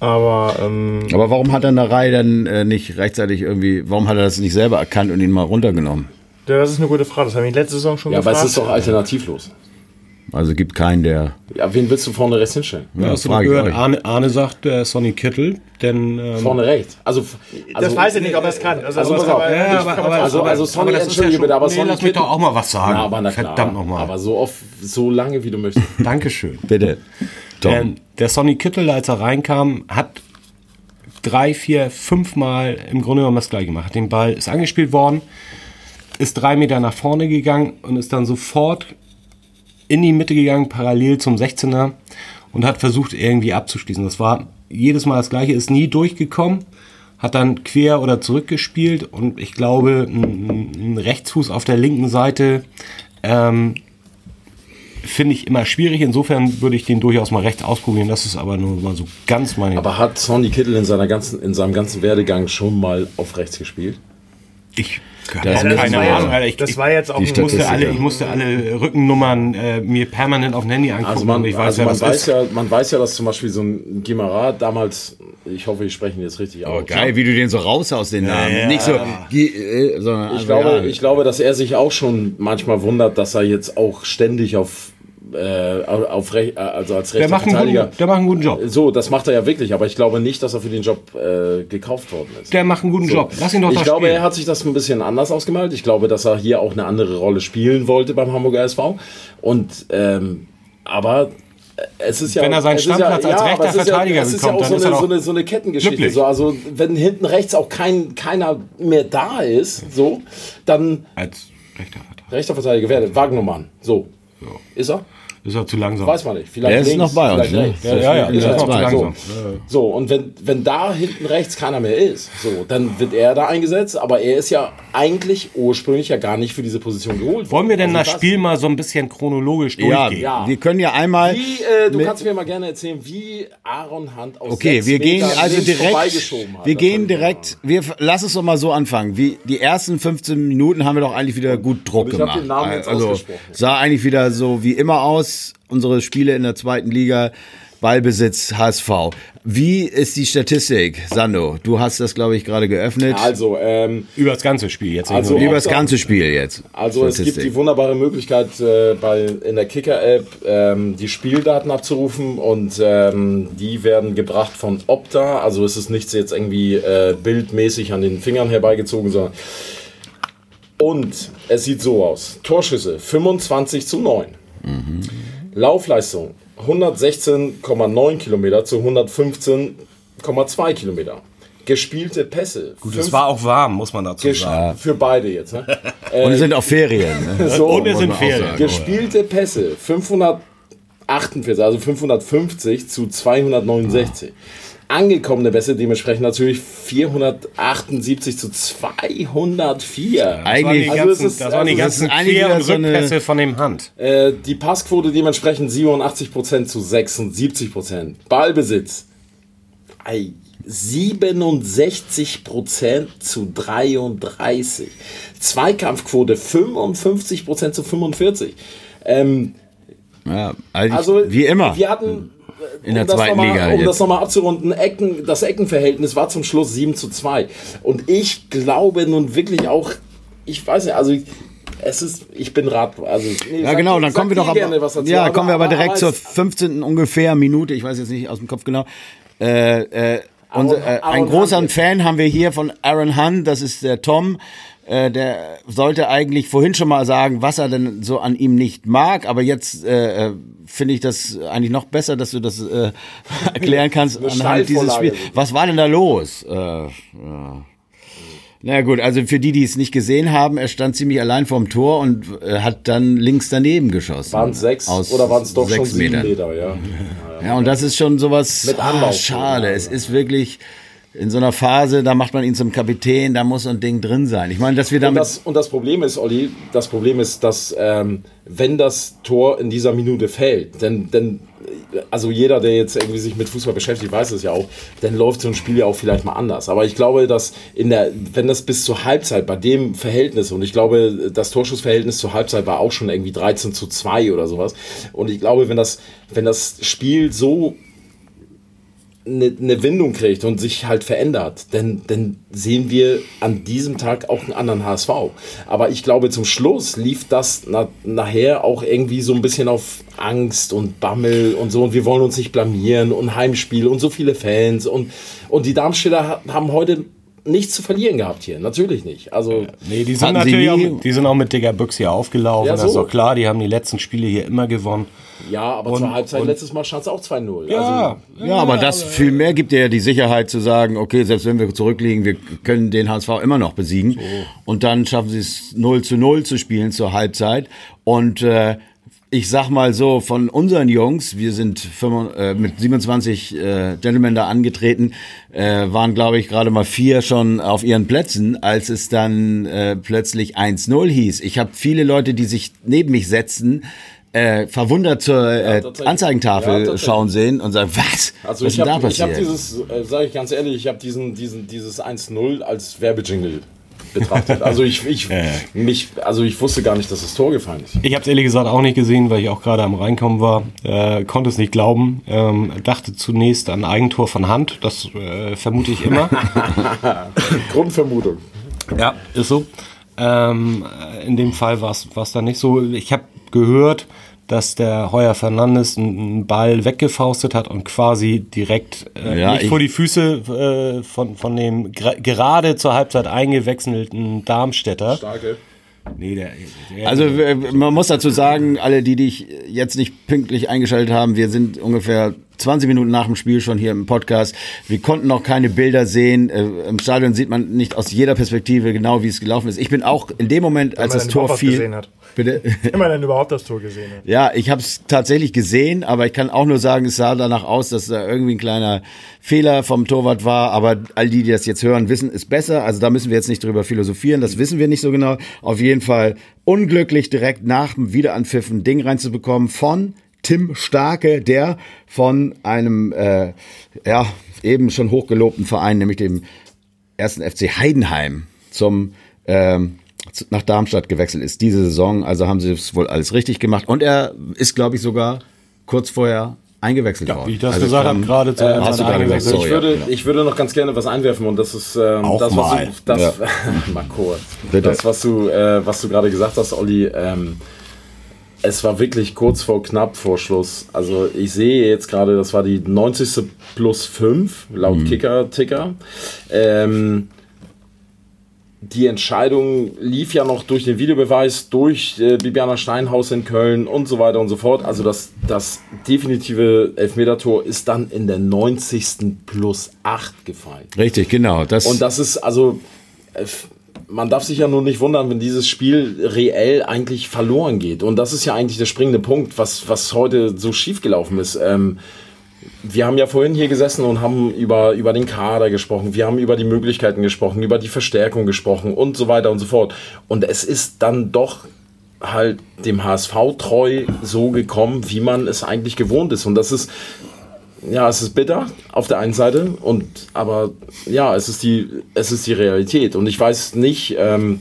Aber, ähm, aber warum hat er eine Reihe dann äh, nicht rechtzeitig irgendwie, warum hat er das nicht selber erkannt und ihn mal runtergenommen? Ja, das ist eine gute Frage. Das habe ich letzte Saison schon ja, gefragt. Ja, aber es ist doch alternativlos. Also gibt keinen, der. Ja, wen willst du vorne rechts hinstellen? Ja, hast du gehört? Arne, Arne sagt äh, Sonny Kittel, denn. Ähm, vorne rechts. Also, also, das weiß ich nicht, ob er es kann. Also, also, aber, aber, ja, aber, aber, also, also Sonny, aber entschuldige bitte, aber nee, Sonny lass mich doch auch mal was sagen. Ja, aber na klar, Verdammt nochmal. Aber so oft, so lange, wie du möchtest. Dankeschön. Bitte. Ähm, der Sonny Kittel, als er reinkam, hat drei, vier, fünf Mal im Grunde genommen das gleiche gemacht. Den Ball ist angespielt worden, ist drei Meter nach vorne gegangen und ist dann sofort in die Mitte gegangen, parallel zum 16er und hat versucht irgendwie abzuschließen. Das war jedes Mal das gleiche, ist nie durchgekommen, hat dann quer oder zurückgespielt und ich glaube, ein, ein Rechtsfuß auf der linken Seite ähm, finde ich immer schwierig. Insofern würde ich den durchaus mal rechts ausprobieren. Das ist aber nur mal so ganz meine. Aber hat Sonny Kittel in, seiner ganzen, in seinem ganzen Werdegang schon mal auf rechts gespielt? Ich das keine Ahnung, Alter. Ich, das war jetzt auch, ich musste, alle, ich musste alle Rückennummern äh, mir permanent auf Handy angucken. Also man, ich weiß, also man, weiß ja, man weiß ja, dass zum Beispiel so ein Gimara damals, ich hoffe, ich spreche ihn jetzt richtig aus. Oh, geil, wie du den so raus aus den Namen. Ja, ja. Nicht so, äh, sondern ich, also, glaube, ja. ich glaube, dass er sich auch schon manchmal wundert, dass er jetzt auch ständig auf äh, auf Rech, äh, also als rechter der Verteidiger. Guten, der macht einen guten Job. So, das macht er ja wirklich, aber ich glaube nicht, dass er für den Job äh, gekauft worden ist. Der macht einen guten so. Job. Lass ihn doch Ich glaube, spielen. er hat sich das ein bisschen anders ausgemalt. Ich glaube, dass er hier auch eine andere Rolle spielen wollte beim Hamburger SV. Und ähm, aber es ist ja, wenn er seinen Stammplatz ja, als rechter ja, Verteidiger ist ja, bekommt, ist ja auch so eine, so, eine, so eine Kettengeschichte. So, also wenn hinten rechts auch kein, keiner mehr da ist, so, dann als rechter Verteidiger. Rechter Verteidiger wäre Wagnermann. So. So. Ist er? Ist er zu langsam? Weiß man nicht. Vielleicht der ist noch bei uns. Ne? Ja, ja, ja, ist noch zu langsam. So, so und wenn, wenn da hinten rechts keiner mehr ist, so, dann wird er da eingesetzt, aber er ist ja eigentlich ursprünglich ja gar nicht für diese Position geholt. Wollen wir denn also das Spiel mal so ein bisschen chronologisch durchgehen? Ja, wir können ja einmal. Wie, äh, du kannst mir mal gerne erzählen, wie Aaron Hunt aus Okay, wir gehen also direkt. Wir gehen direkt. Wir lass es doch mal so anfangen. Wie die ersten 15 Minuten haben wir doch eigentlich wieder gut Druck gemacht. also sah eigentlich wieder so wie immer aus unsere Spiele in der zweiten Liga. Ballbesitz HSV. Wie ist die Statistik, Sando? Du hast das, glaube ich, gerade geöffnet. Also, ähm, über das ganze Spiel jetzt. Also über das ganze Spiel jetzt. Also Statistik. es gibt die wunderbare Möglichkeit, äh, bei, in der Kicker-App ähm, die Spieldaten abzurufen und ähm, die werden gebracht von Opta. Also es ist nichts jetzt irgendwie äh, bildmäßig an den Fingern herbeigezogen, sondern und es sieht so aus. Torschüsse 25 zu 9. Mhm. Laufleistung 116,9 Kilometer zu 115,2 Kilometer. Gespielte Pässe. Gut, es war auch warm, muss man dazu sagen. Für beide jetzt. Ne? Und es sind auch Ferien. Ne? so, Und es sind Ferien. Gespielte Pässe 548, also 550 zu 269. Ah angekommene Bässe, dementsprechend natürlich 478 zu 204. Eigentlich, also ganzen, ist, das waren die also ganzen Quer- und Rückpässe von dem Hand. Äh, die Passquote dementsprechend 87% zu 76%. Ballbesitz. Ei, 67% zu 33. Zweikampfquote 55% zu 45. Ähm, ja, also, wie immer. Wir hatten in der zweiten mal, Liga. Um jetzt. das nochmal abzurunden, Ecken, das Eckenverhältnis war zum Schluss 7 zu 2. Und ich glaube nun wirklich auch, ich weiß nicht, also es ist, ich bin Rat, also nee, ja genau, dann kommen wir doch aber, dazu, ja, aber, kommen wir aber direkt aber zur 15. ungefähr Minute, ich weiß jetzt nicht aus dem Kopf genau. Äh, äh, unser, äh, ein großer Fan haben wir hier von Aaron Hunt, das ist der Tom. Äh, der sollte eigentlich vorhin schon mal sagen, was er denn so an ihm nicht mag, aber jetzt äh, äh finde ich das eigentlich noch besser, dass du das äh, erklären kannst anhand dieses Spiels. Was war denn da los? Äh, ja. Na gut, also für die, die es nicht gesehen haben, er stand ziemlich allein vorm Tor und äh, hat dann links daneben geschossen. Waren es sechs aus oder waren es doch sechs schon sieben Meter? ja. Ja, ja, und das ist schon sowas Mit ah, schade. Es ist wirklich in so einer Phase, da macht man ihn zum Kapitän, da muss so ein Ding drin sein. Ich meine, dass wir damit. Und das, und das Problem ist, Olli, das Problem ist, dass ähm, wenn das Tor in dieser Minute fällt, dann, dann, also jeder, der jetzt irgendwie sich mit Fußball beschäftigt, weiß es ja auch, dann läuft so ein Spiel ja auch vielleicht mal anders. Aber ich glaube, dass in der, wenn das bis zur Halbzeit bei dem Verhältnis, und ich glaube, das Torschussverhältnis zur Halbzeit war auch schon irgendwie 13 zu 2 oder sowas. Und ich glaube, wenn das, wenn das Spiel so eine, eine Wendung kriegt und sich halt verändert, dann, dann sehen wir an diesem Tag auch einen anderen HSV. Aber ich glaube, zum Schluss lief das na, nachher auch irgendwie so ein bisschen auf Angst und Bammel und so und wir wollen uns nicht blamieren und Heimspiel und so viele Fans und, und die Darmstädter haben heute nichts zu verlieren gehabt hier. Natürlich nicht. Also, nee, die sind natürlich auch, die sind auch mit Digger Büchs hier aufgelaufen. Ja, so. Das ist doch klar. Die haben die letzten Spiele hier immer gewonnen. Ja, aber und, zur Halbzeit und, letztes Mal stand es auch 2-0. Ja, also, ja, ja, aber das viel mehr gibt dir ja die Sicherheit zu sagen, okay, selbst wenn wir zurückliegen, wir können den HSV immer noch besiegen. So. Und dann schaffen sie es 0 zu 0 zu spielen zur Halbzeit. Und äh, ich sag mal so, von unseren Jungs, wir sind 25, äh, mit 27 äh, Gentlemen da angetreten, äh, waren glaube ich gerade mal vier schon auf ihren Plätzen, als es dann äh, plötzlich 1-0 hieß. Ich habe viele Leute, die sich neben mich setzten, äh, verwundert zur äh, ja, Anzeigentafel ja, schauen sehen und sagen, was? Also was ich habe hab dieses, äh, sage ich ganz ehrlich, ich habe diesen, diesen, dieses 1-0 als Werbejingle betrachtet. Also ich, ich, mich, also ich wusste gar nicht, dass das Tor gefallen ist. Ich habe es ehrlich gesagt auch nicht gesehen, weil ich auch gerade am Reinkommen war. Äh, konnte es nicht glauben. Ähm, dachte zunächst an Eigentor von Hand. Das äh, vermute ich immer. Grundvermutung. Ja, ist so. Ähm, in dem Fall war es dann nicht so. Ich habe gehört, dass der Heuer Fernandes einen Ball weggefaustet hat und quasi direkt äh, ja, nicht vor die Füße äh, von, von dem gerade zur Halbzeit eingewechselten Darmstädter. Starke. Nee, der, der also man muss dazu sagen, alle, die dich jetzt nicht pünktlich eingeschaltet haben, wir sind ungefähr 20 Minuten nach dem Spiel schon hier im Podcast. Wir konnten noch keine Bilder sehen. Äh, Im Stadion sieht man nicht aus jeder Perspektive genau, wie es gelaufen ist. Ich bin auch in dem Moment, als das Tor fiel. Bitte? Immer dann überhaupt das Tor gesehen hat. Ja, ich habe es tatsächlich gesehen, aber ich kann auch nur sagen, es sah danach aus, dass da irgendwie ein kleiner Fehler vom Torwart war. Aber all die, die das jetzt hören, wissen es besser. Also da müssen wir jetzt nicht drüber philosophieren. Das wissen wir nicht so genau. Auf jeden Fall unglücklich direkt nach dem Wiederanpfiff ein Ding reinzubekommen von Tim Starke, der von einem äh, ja eben schon hochgelobten Verein, nämlich dem ersten FC Heidenheim, zum ähm, nach Darmstadt gewechselt ist diese Saison. Also haben sie es wohl alles richtig gemacht. Und er ist, glaube ich, sogar kurz vorher eingewechselt ja, worden. Wie ich das also gesagt habe, gerade zu äh, hast du gerade gesagt, sorry, ich, würde, ja, genau. ich würde noch ganz gerne was einwerfen und das ist ähm, Auch das, was mal. du, das, ja. mal kurz. Das, was du, äh, was du gerade gesagt hast, Olli, ähm, es war wirklich kurz vor knapp vor Schluss. Also ich sehe jetzt gerade, das war die 90. plus 5 laut mhm. Kicker-Ticker. Ähm, die Entscheidung lief ja noch durch den Videobeweis, durch äh, Bibiana Steinhaus in Köln und so weiter und so fort. Also das, das definitive Elfmetertor ist dann in der 90. plus 8 gefallen. Richtig, genau. Das und das ist also, äh, man darf sich ja nur nicht wundern, wenn dieses Spiel reell eigentlich verloren geht. Und das ist ja eigentlich der springende Punkt, was, was heute so schief gelaufen ist. Ähm, wir haben ja vorhin hier gesessen und haben über, über den Kader gesprochen, wir haben über die Möglichkeiten gesprochen, über die Verstärkung gesprochen und so weiter und so fort. Und es ist dann doch halt dem HSV treu so gekommen, wie man es eigentlich gewohnt ist. Und das ist, ja, es ist bitter auf der einen Seite, und aber ja, es ist die, es ist die Realität. Und ich weiß nicht, ähm,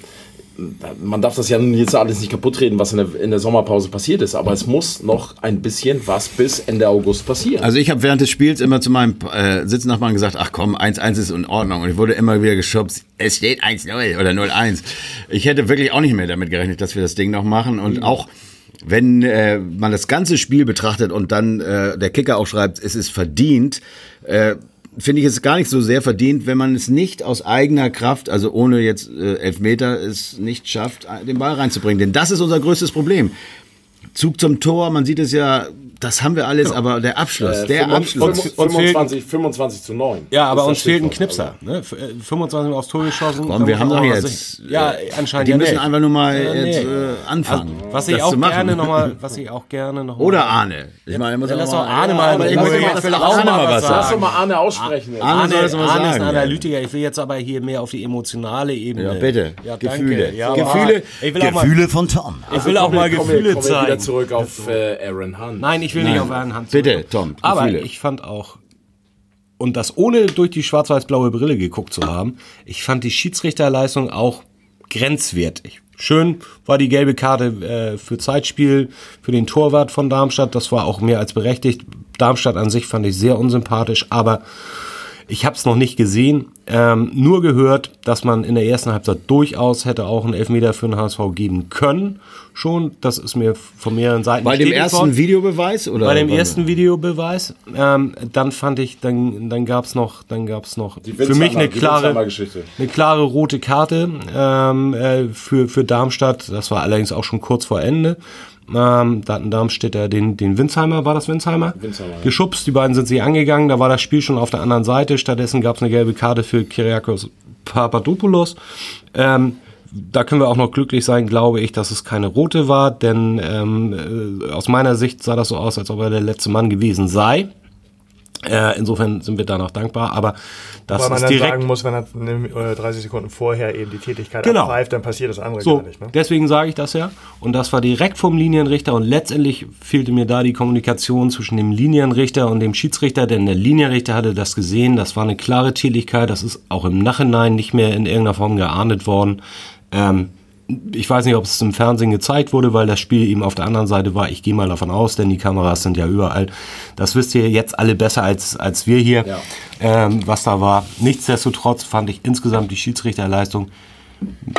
man darf das ja jetzt alles nicht kaputt reden, was in der, in der Sommerpause passiert ist, aber es muss noch ein bisschen was bis Ende August passieren. Also ich habe während des Spiels immer zu meinem äh, Sitznachbarn gesagt, ach komm, 1-1 ist in Ordnung. Und ich wurde immer wieder geschubst, es steht 1-0 oder 0-1. Ich hätte wirklich auch nicht mehr damit gerechnet, dass wir das Ding noch machen. Und mhm. auch wenn äh, man das ganze Spiel betrachtet und dann äh, der Kicker auch schreibt, es ist verdient, äh, finde ich es gar nicht so sehr verdient, wenn man es nicht aus eigener Kraft, also ohne jetzt äh, Elfmeter, es nicht schafft, den Ball reinzubringen. Denn das ist unser größtes Problem. Zug zum Tor, man sieht es ja, das haben wir alles, aber der Abschluss, äh, der 25, Abschluss. 25, 25 zu 9. Ja, aber uns fehlt ein Knipser. Ne? 25 äh, aufs Tor geschossen. Komm, wir haben doch jetzt. Ja, anscheinend. Die ja müssen nicht. einfach nur mal ja, nee. jetzt, äh, anfangen. Also, was ich auch gerne noch mal, was ich auch gerne noch mal Oder Arne. Ich meine, muss lass doch Arne mal, ich will auch mal was sagen. Lass doch mal Arne aussprechen. Arne, soll das mal sagen. Arne ist ein Analytiker. Ich will jetzt aber hier mehr auf die emotionale Ebene. Ja, bitte. Gefühle. Gefühle. Gefühle von Tom. Ich will auch mal Gefühle zeigen. wieder zurück auf äh, Aaron Hunt. Nein, ich will nicht auf Aaron Hunt Bitte, Tom. Aber Gefühle. ich fand auch, und das ohne durch die schwarz-weiß-blaue Brille geguckt zu haben, ich fand die Schiedsrichterleistung auch grenzwertig. Schön war die gelbe Karte äh, für Zeitspiel für den Torwart von Darmstadt. Das war auch mehr als berechtigt. Darmstadt an sich fand ich sehr unsympathisch, aber ich habe es noch nicht gesehen, ähm, nur gehört, dass man in der ersten Halbzeit durchaus hätte auch einen Elfmeter für den HSV geben können. Schon, das ist mir von mehreren Seiten Bei dem ersten worden. Videobeweis oder? Bei dem ersten Videobeweis. Ähm, dann fand ich, dann, dann gab es noch, dann gab's noch für mich eine klare, eine klare rote Karte ähm, äh, für für Darmstadt. Das war allerdings auch schon kurz vor Ende. Ähm, da hatten Darmstädter den, den Winsheimer, war das Winsheimer? Winsheimer ja. Geschubst, die beiden sind sich angegangen, da war das Spiel schon auf der anderen Seite. Stattdessen gab es eine gelbe Karte für Kyriakos Papadopoulos. Ähm, da können wir auch noch glücklich sein, glaube ich, dass es keine rote war, denn ähm, äh, aus meiner Sicht sah das so aus, als ob er der letzte Mann gewesen sei. Äh, insofern sind wir da noch dankbar, aber das Weil man ist dann direkt sagen muss, wenn er 30 Sekunden vorher eben die Tätigkeit Genau. abgreift, dann passiert das andere So, gar nicht. Ne? deswegen sage ich das ja. Und das war direkt vom Linienrichter und letztendlich fehlte mir da die Kommunikation zwischen dem Linienrichter und dem Schiedsrichter, denn der Linienrichter hatte das gesehen, das war eine klare Tätigkeit, das ist auch im Nachhinein nicht mehr in irgendeiner Form geahndet worden. Ähm, ich weiß nicht, ob es im Fernsehen gezeigt wurde, weil das Spiel eben auf der anderen Seite war. Ich gehe mal davon aus, denn die Kameras sind ja überall. Das wisst ihr jetzt alle besser als, als wir hier, Ja. ähm, was da war. Nichtsdestotrotz fand ich insgesamt die Schiedsrichterleistung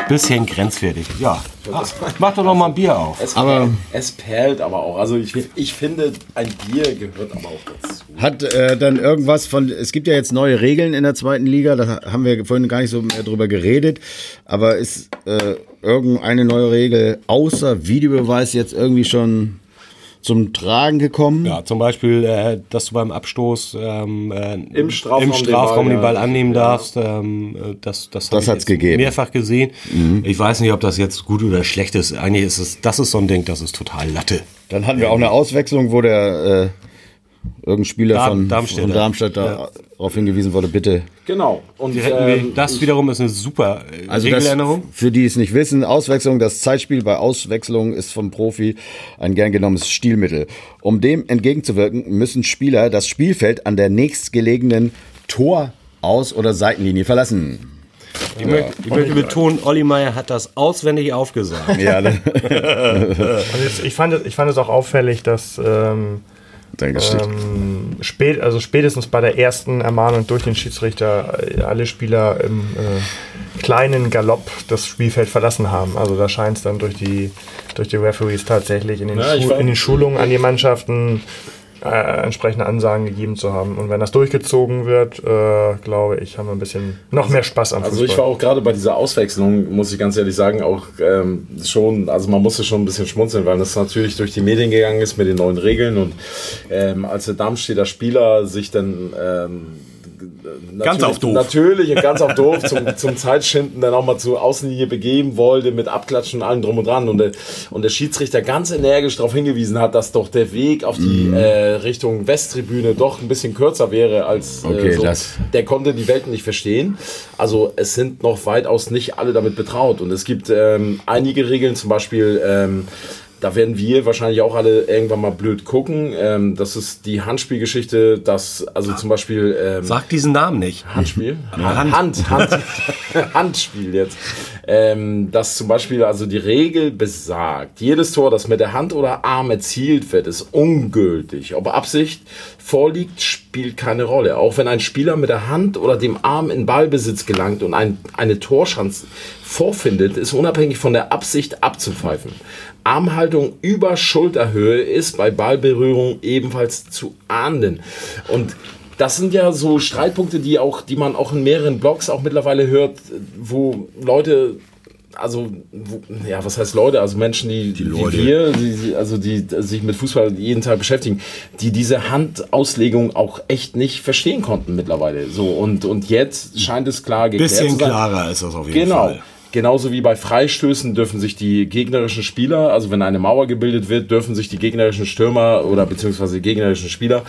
bisschen grenzwertig. Ja, ah, mach doch noch mal ein Bier auf. Es, Aber- perlt, es perlt aber auch. Also ich, ich finde, ein Bier gehört aber auch dazu. Hat äh, dann irgendwas von, es gibt ja jetzt neue Regeln in der zweiten Liga, da haben wir vorhin gar nicht so mehr drüber geredet, aber ist äh, irgendeine neue Regel außer Videobeweis jetzt irgendwie schon zum Tragen gekommen? Ja, zum Beispiel, äh, dass du beim Abstoß ähm, äh, Im Strafraum im den Strafraum Ball, den Ball ja. annehmen Ja. darfst. Ähm, äh, das das, Das hat's jetzt gegeben. Mehrfach gesehen. Ich weiß nicht, ob das jetzt gut oder schlecht ist. Eigentlich ist es, das ist so ein Ding, das ist total Latte. Dann hatten wir auch eine Auswechslung, wo der äh, irgendein Spieler Darm- von, Darmstädter. von Darmstadt da darauf hingewiesen wurde, bitte. Genau. Und ähm, das wiederum ist eine super äh, Also das, Regeländerung. für die es nicht wissen, Auswechslung, das Zeitspiel bei Auswechslung ist vom Profi ein gern genommenes Stilmittel. Um dem entgegenzuwirken, müssen Spieler das Spielfeld an der nächstgelegenen Tor aus- oder Seitenlinie verlassen. Ich, möchte, ich möchte betonen, Olli Meier hat das auswendig aufgesagt. Ja, ne? Jetzt, ich, fand es, ich fand es auch auffällig, dass ähm. Ähm, spät, also spätestens bei der ersten Ermahnung durch den Schiedsrichter äh, alle Spieler im äh, kleinen Galopp das Spielfeld verlassen haben. Also da scheint es dann durch die, durch die Referees tatsächlich in den, Ja, in den Schulungen an die Mannschaften äh, entsprechende Ansagen gegeben zu haben. Und wenn das durchgezogen wird, äh, glaube ich, haben wir ein bisschen noch mehr Spaß am Also Fußball. ich war auch gerade bei dieser Auswechslung, muss ich ganz ehrlich sagen, auch ähm, schon, also man musste schon ein bisschen schmunzeln, weil das natürlich durch die Medien gegangen ist mit den neuen Regeln und ähm, als der Darmstädter Spieler sich dann ähm, Ganz auf doof. Natürlich und ganz auf doof zum, zum Zeitschinden dann auch mal zur Außenlinie begeben wollte mit Abklatschen und allem drum und dran und der, und der Schiedsrichter ganz energisch darauf hingewiesen hat, dass doch der Weg auf die äh, Richtung Westtribüne doch ein bisschen kürzer wäre als äh, Okay, so. das- Der konnte die Welt nicht verstehen. Also es sind noch weitaus nicht alle damit betraut und es gibt ähm, einige Regeln, zum Beispiel ähm, da werden wir wahrscheinlich auch alle irgendwann mal blöd gucken. Ähm, das ist die Handspielgeschichte, dass also zum Beispiel ähm, Sag diesen Namen nicht. Handspiel? Hand, Hand, Hand, Handspiel jetzt. Ähm, dass zum Beispiel also die Regel besagt, jedes Tor, das mit der Hand oder Arm erzielt wird, ist ungültig. Ob Absicht vorliegt, spielt keine Rolle. Auch wenn ein Spieler mit der Hand oder dem Arm in Ballbesitz gelangt und ein, eine Torschance vorfindet, ist unabhängig von der Absicht abzupfeifen. Armhaltung über Schulterhöhe ist bei Ballberührung ebenfalls zu ahnden. Und das sind ja so Streitpunkte, die auch, die man auch in mehreren Blogs auch mittlerweile hört, wo Leute, also ja, was heißt Leute, also Menschen, die, die Leute. wie wir, die, die- also die sich mit Fußball jeden Tag beschäftigen, die diese Handauslegung auch echt nicht verstehen konnten mittlerweile. So und und jetzt scheint es klar geklärt Bisschen zu sein. klarer ist das auf jeden Genau. Fall. Genauso wie bei Freistößen dürfen sich die gegnerischen Spieler, also wenn eine Mauer gebildet wird, dürfen sich die gegnerischen Stürmer oder beziehungsweise die gegnerischen Spieler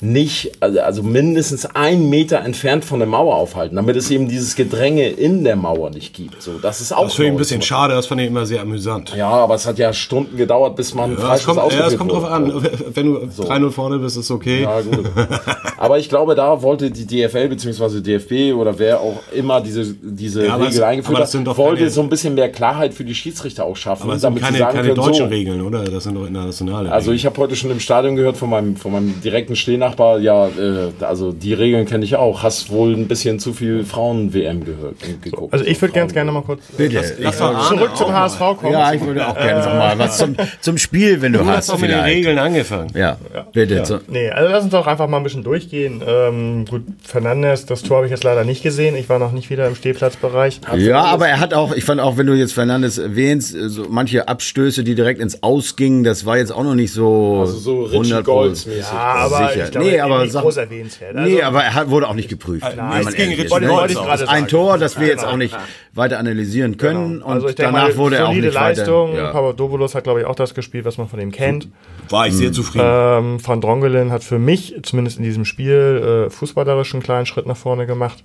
nicht, also, also mindestens einen Meter entfernt von der Mauer aufhalten, damit es eben dieses Gedränge in der Mauer nicht gibt. So, das ist auch Das finde ich ein bisschen schade, das fand ich immer sehr amüsant. Ja, aber es hat ja Stunden gedauert, bis man Ja, es kommt, ja, es kommt drauf an. Wenn du 3-0 vorne bist, ist okay. Ja, gut. Aber ich glaube, da wollte die DFL bzw. DFB oder wer auch immer diese, diese Ja, Regel eingeführt aber das hat, sind doch wollte keine- so ein bisschen mehr Klarheit für die Schiedsrichter auch schaffen, Aber es sind damit keine, sie sagen keine können, deutschen so, Regeln, oder? Das sind doch internationale also ich habe heute schon im Stadion gehört von meinem, von meinem direkten Stehnachbar, ja, äh, also die Regeln kenne ich auch. Hast wohl ein bisschen zu viel Frauen-WM gehört geguckt. Also ich würde ganz gerne mal kurz Bitte. Lass doch Arne zurück zum HSV kommen. Ja, ich würde auch gerne noch mal was zum, zum Spiel, wenn du, Du hast hast. doch mit den. Regeln angefangen. Ja, bitte. So. Nee, also lass uns doch einfach mal ein bisschen durchgehen. Ähm, gut, Fernandes, das Tor habe ich jetzt leider nicht gesehen. Ich war noch nicht wieder im Stehplatzbereich. Ja, aber er hat auch, ich fand auch, wenn du jetzt Fernandes erwähnst, so manche Abstöße, die direkt ins Aus gingen, das war jetzt auch noch nicht so. Also so Richie Golds mäßig. Ja, aber sicher. ich glaube, nee, aber nicht sag, groß erwähnenswert. Also, nee, aber er hat, wurde auch nicht geprüft. Nein, wenn man gegen ehrlich ist, Wollte- ne? ein. Tor, das wir jetzt auch nicht weiter analysieren können. Und also ich denke danach mal, wurde er auch solide nicht Leistung. weiter. Ja. Papadopoulos hat, glaube ich, auch das gespielt, was man von ihm kennt. War ich sehr zufrieden. Ähm, Van Drongelen hat für mich, zumindest in diesem Spiel, äh, fußballerisch einen kleinen Schritt nach vorne gemacht.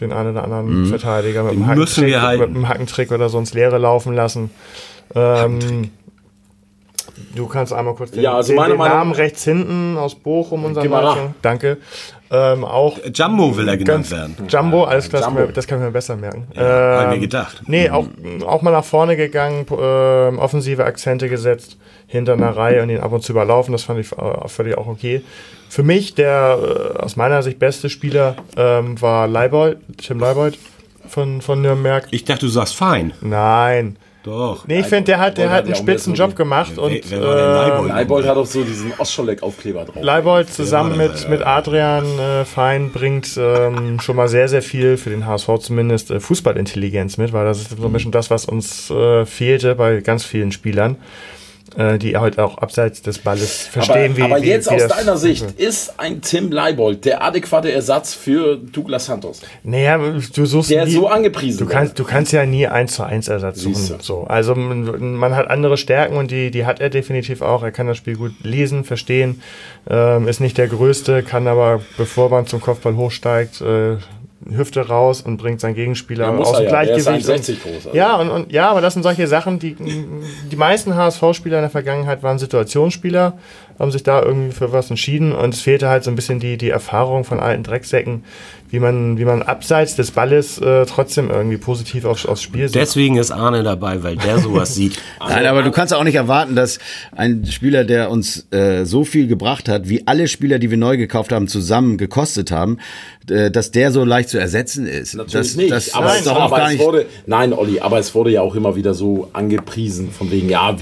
Den einen oder anderen Verteidiger mit wir Hackentrick, mit Hackentrick oder so ins Leere laufen lassen. Ähm, du kannst einmal kurz den, Ja, also den, meine den Meinung- Namen rechts hinten aus Bochum, unser Geh mal Meister. nach. Danke. Ähm, auch Jumbo will er genannt werden. Jumbo, alles klar, das Jumbo. kann man- das kann ich mir besser merken. Ja, ich mir Ähm, gedacht. Nee, auch, auch mal nach vorne gegangen, ähm, offensive Akzente gesetzt, hinter einer Reihe und ihn ab und zu überlaufen, das fand ich äh, völlig auch okay. Für mich der äh, aus meiner Sicht beste Spieler ähm, war Leibold, Tim Leibold von, von Nürnberg. Ich dachte, du sagst fein. Nein. Doch. Nee, ich finde, der hat, der Leibold hat hat einen ja spitzen Job gemacht Wer- und wer denn Leibold? äh, Leibold hat auch so diesen Ostscholek-Aufkleber drauf. Leibold zusammen mit, mit Adrian äh, Fein bringt ähm, schon mal sehr, sehr viel für den HSV zumindest äh, Fußballintelligenz mit, weil das ist so ein bisschen das, was uns äh, fehlte bei ganz vielen Spielern, äh, die halt auch abseits des Balles verstehen, aber, wie aber wie, jetzt wie aus deiner Sicht, ist ein Tim Leibold der adäquate Ersatz für Douglas Santos? Naja, du suchst Der nie, so angepriesen Du kannst, du kannst ja nie eins zu eins Ersatz suchen. So. Also man, man hat andere Stärken und die, die hat er definitiv auch. Er kann das Spiel gut lesen, verstehen, ähm, ist nicht der Größte, kann aber, bevor man zum Kopfball hochsteigt, äh, Hüfte raus und bringt seinen Gegenspieler Ja, aus dem ja. Ist Gleichgewicht. 1,60 groß, also. Ja, und, und ja, aber das sind solche Sachen, die die meisten HSV-Spieler in der Vergangenheit waren Situationsspieler, haben sich da irgendwie für was entschieden und es fehlte halt so ein bisschen die, die Erfahrung von alten Drecksäcken, wie man, wie man abseits des Balles äh, trotzdem irgendwie positiv aufs, aufs Spiel setzt. Deswegen ist Arne dabei, weil der sowas sieht. Nein, aber du kannst auch nicht erwarten, dass ein Spieler, der uns äh, so viel gebracht hat, wie alle Spieler, die wir neu gekauft haben, zusammen gekostet haben, äh, dass der so leicht zu ersetzen ist. Natürlich das, nicht. Das, aber das es, ist doch auch aber gar es nicht. wurde, nein, Olli, aber es wurde ja auch immer wieder so angepriesen, von wegen, ja,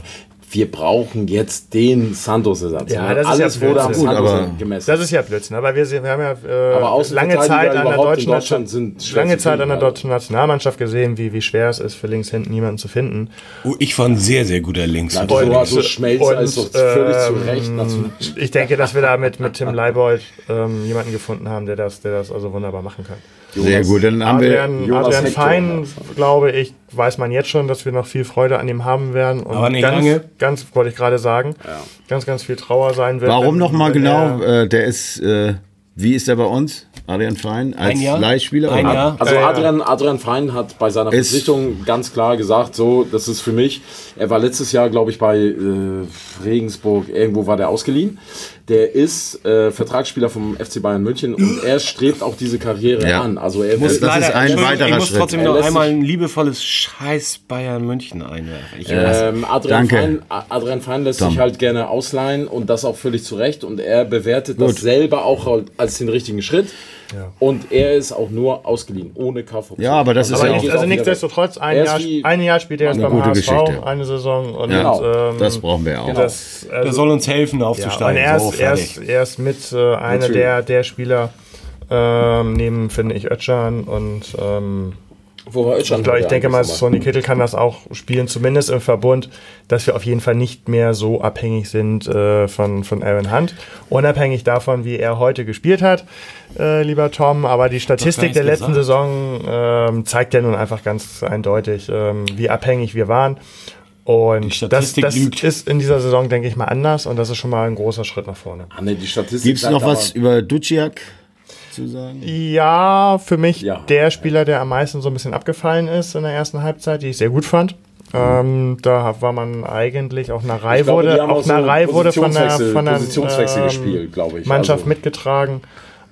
wir brauchen jetzt den Santos-Ersatz. Ja, das ist ja Alles wurde am Blödsinn. Santos aber- gemessen. Das ist ja Blödsinn, aber wir, wir haben ja äh, Aber lange Zeit an der deutschen, Deutschland sind schwer lange Zeit an der deutschen Nationalmannschaft gesehen, wie, wie schwer es ist, für links hinten jemanden zu finden. Oh, ich war ein sehr, sehr guter Links. Na, und so, also Schmelzer ist doch völlig zu ähm, Recht. national- Ich denke, dass wir da mit, mit Tim Leibold ähm, jemanden gefunden haben, der das, der das also wunderbar machen kann. Sehr gut, dann haben wir. Adrian, Jonas Adrian Hector. Fein, glaube ich, weiß man jetzt schon, dass wir noch viel Freude an ihm haben werden. Und Aber nicht ganz, lange. Ganz, wollte ich gerade sagen, ganz, ganz viel Trauer sein wird. Warum nochmal genau? er- Äh, der ist, äh, wie ist der bei uns? Adrian Fein als Ein Jahr. Leihspieler? Ein? Jahr. Also Ja, ja. Adrian, Adrian Fein hat bei seiner Ist- Verpflichtung ganz klar gesagt, so, das ist für mich. Er war letztes Jahr, glaube ich, bei äh, Regensburg, irgendwo war der ausgeliehen. Der ist äh, Vertragsspieler vom FC Bayern München und er strebt auch diese Karriere Ja. an. Also er Das- das ist ein weiterer Ich muss Schritt. trotzdem noch einmal ein liebevolles Scheiß Bayern München einwerfen. Ähm, Adrian, Danke. Fein, Adrian Fein lässt Tom. sich halt gerne ausleihen und das auch völlig zu Recht. Und er bewertet das selber auch als den richtigen Schritt. Und er ist auch nur ausgeliehen, ohne Kaufoption. Ja, aber das ist Also Aber ja auch- also nichtsdestotrotz, ein Er Jahr, ein Jahr spielt er Eine beim gute HSV, Geschichte. eine Saison. Und, Genau. ähm, Das brauchen wir auch. das, also, Der soll uns helfen, ja, und aufzusteigen. er so, ist, er, ist, er ist mit äh, einer der, der Spieler, ähm, neben, finde ich, Özcan und ähm, Wo war Özcan ich, glaub, ich denke mal, Sonny Kittel kann das auch spielen, zumindest im Verbund, dass wir auf jeden Fall nicht mehr so abhängig sind äh, von, von Aaron Hunt. Unabhängig davon, wie er heute gespielt hat, äh, lieber Tom. Aber die Statistik der letzten gesagt. Saison ähm, zeigt ja nun einfach ganz eindeutig, ähm, wie abhängig wir waren. Und Die das, Statistik das lügt. ist in dieser Saison, denke ich mal, anders und das ist schon mal ein großer Schritt nach vorne. Ah, Gibt es noch was über Duciak zu sagen? Ja, für mich Ja. der Spieler, der am meisten so ein bisschen abgefallen ist in der ersten Halbzeit, die ich sehr gut fand. Ähm, da war man eigentlich auch eine Reihe glaube, wurde, auch auch so eine Reihe wurde von der, von der Positionswechsel ähm, gespielt, glaube ich. Mannschaft Also- mitgetragen.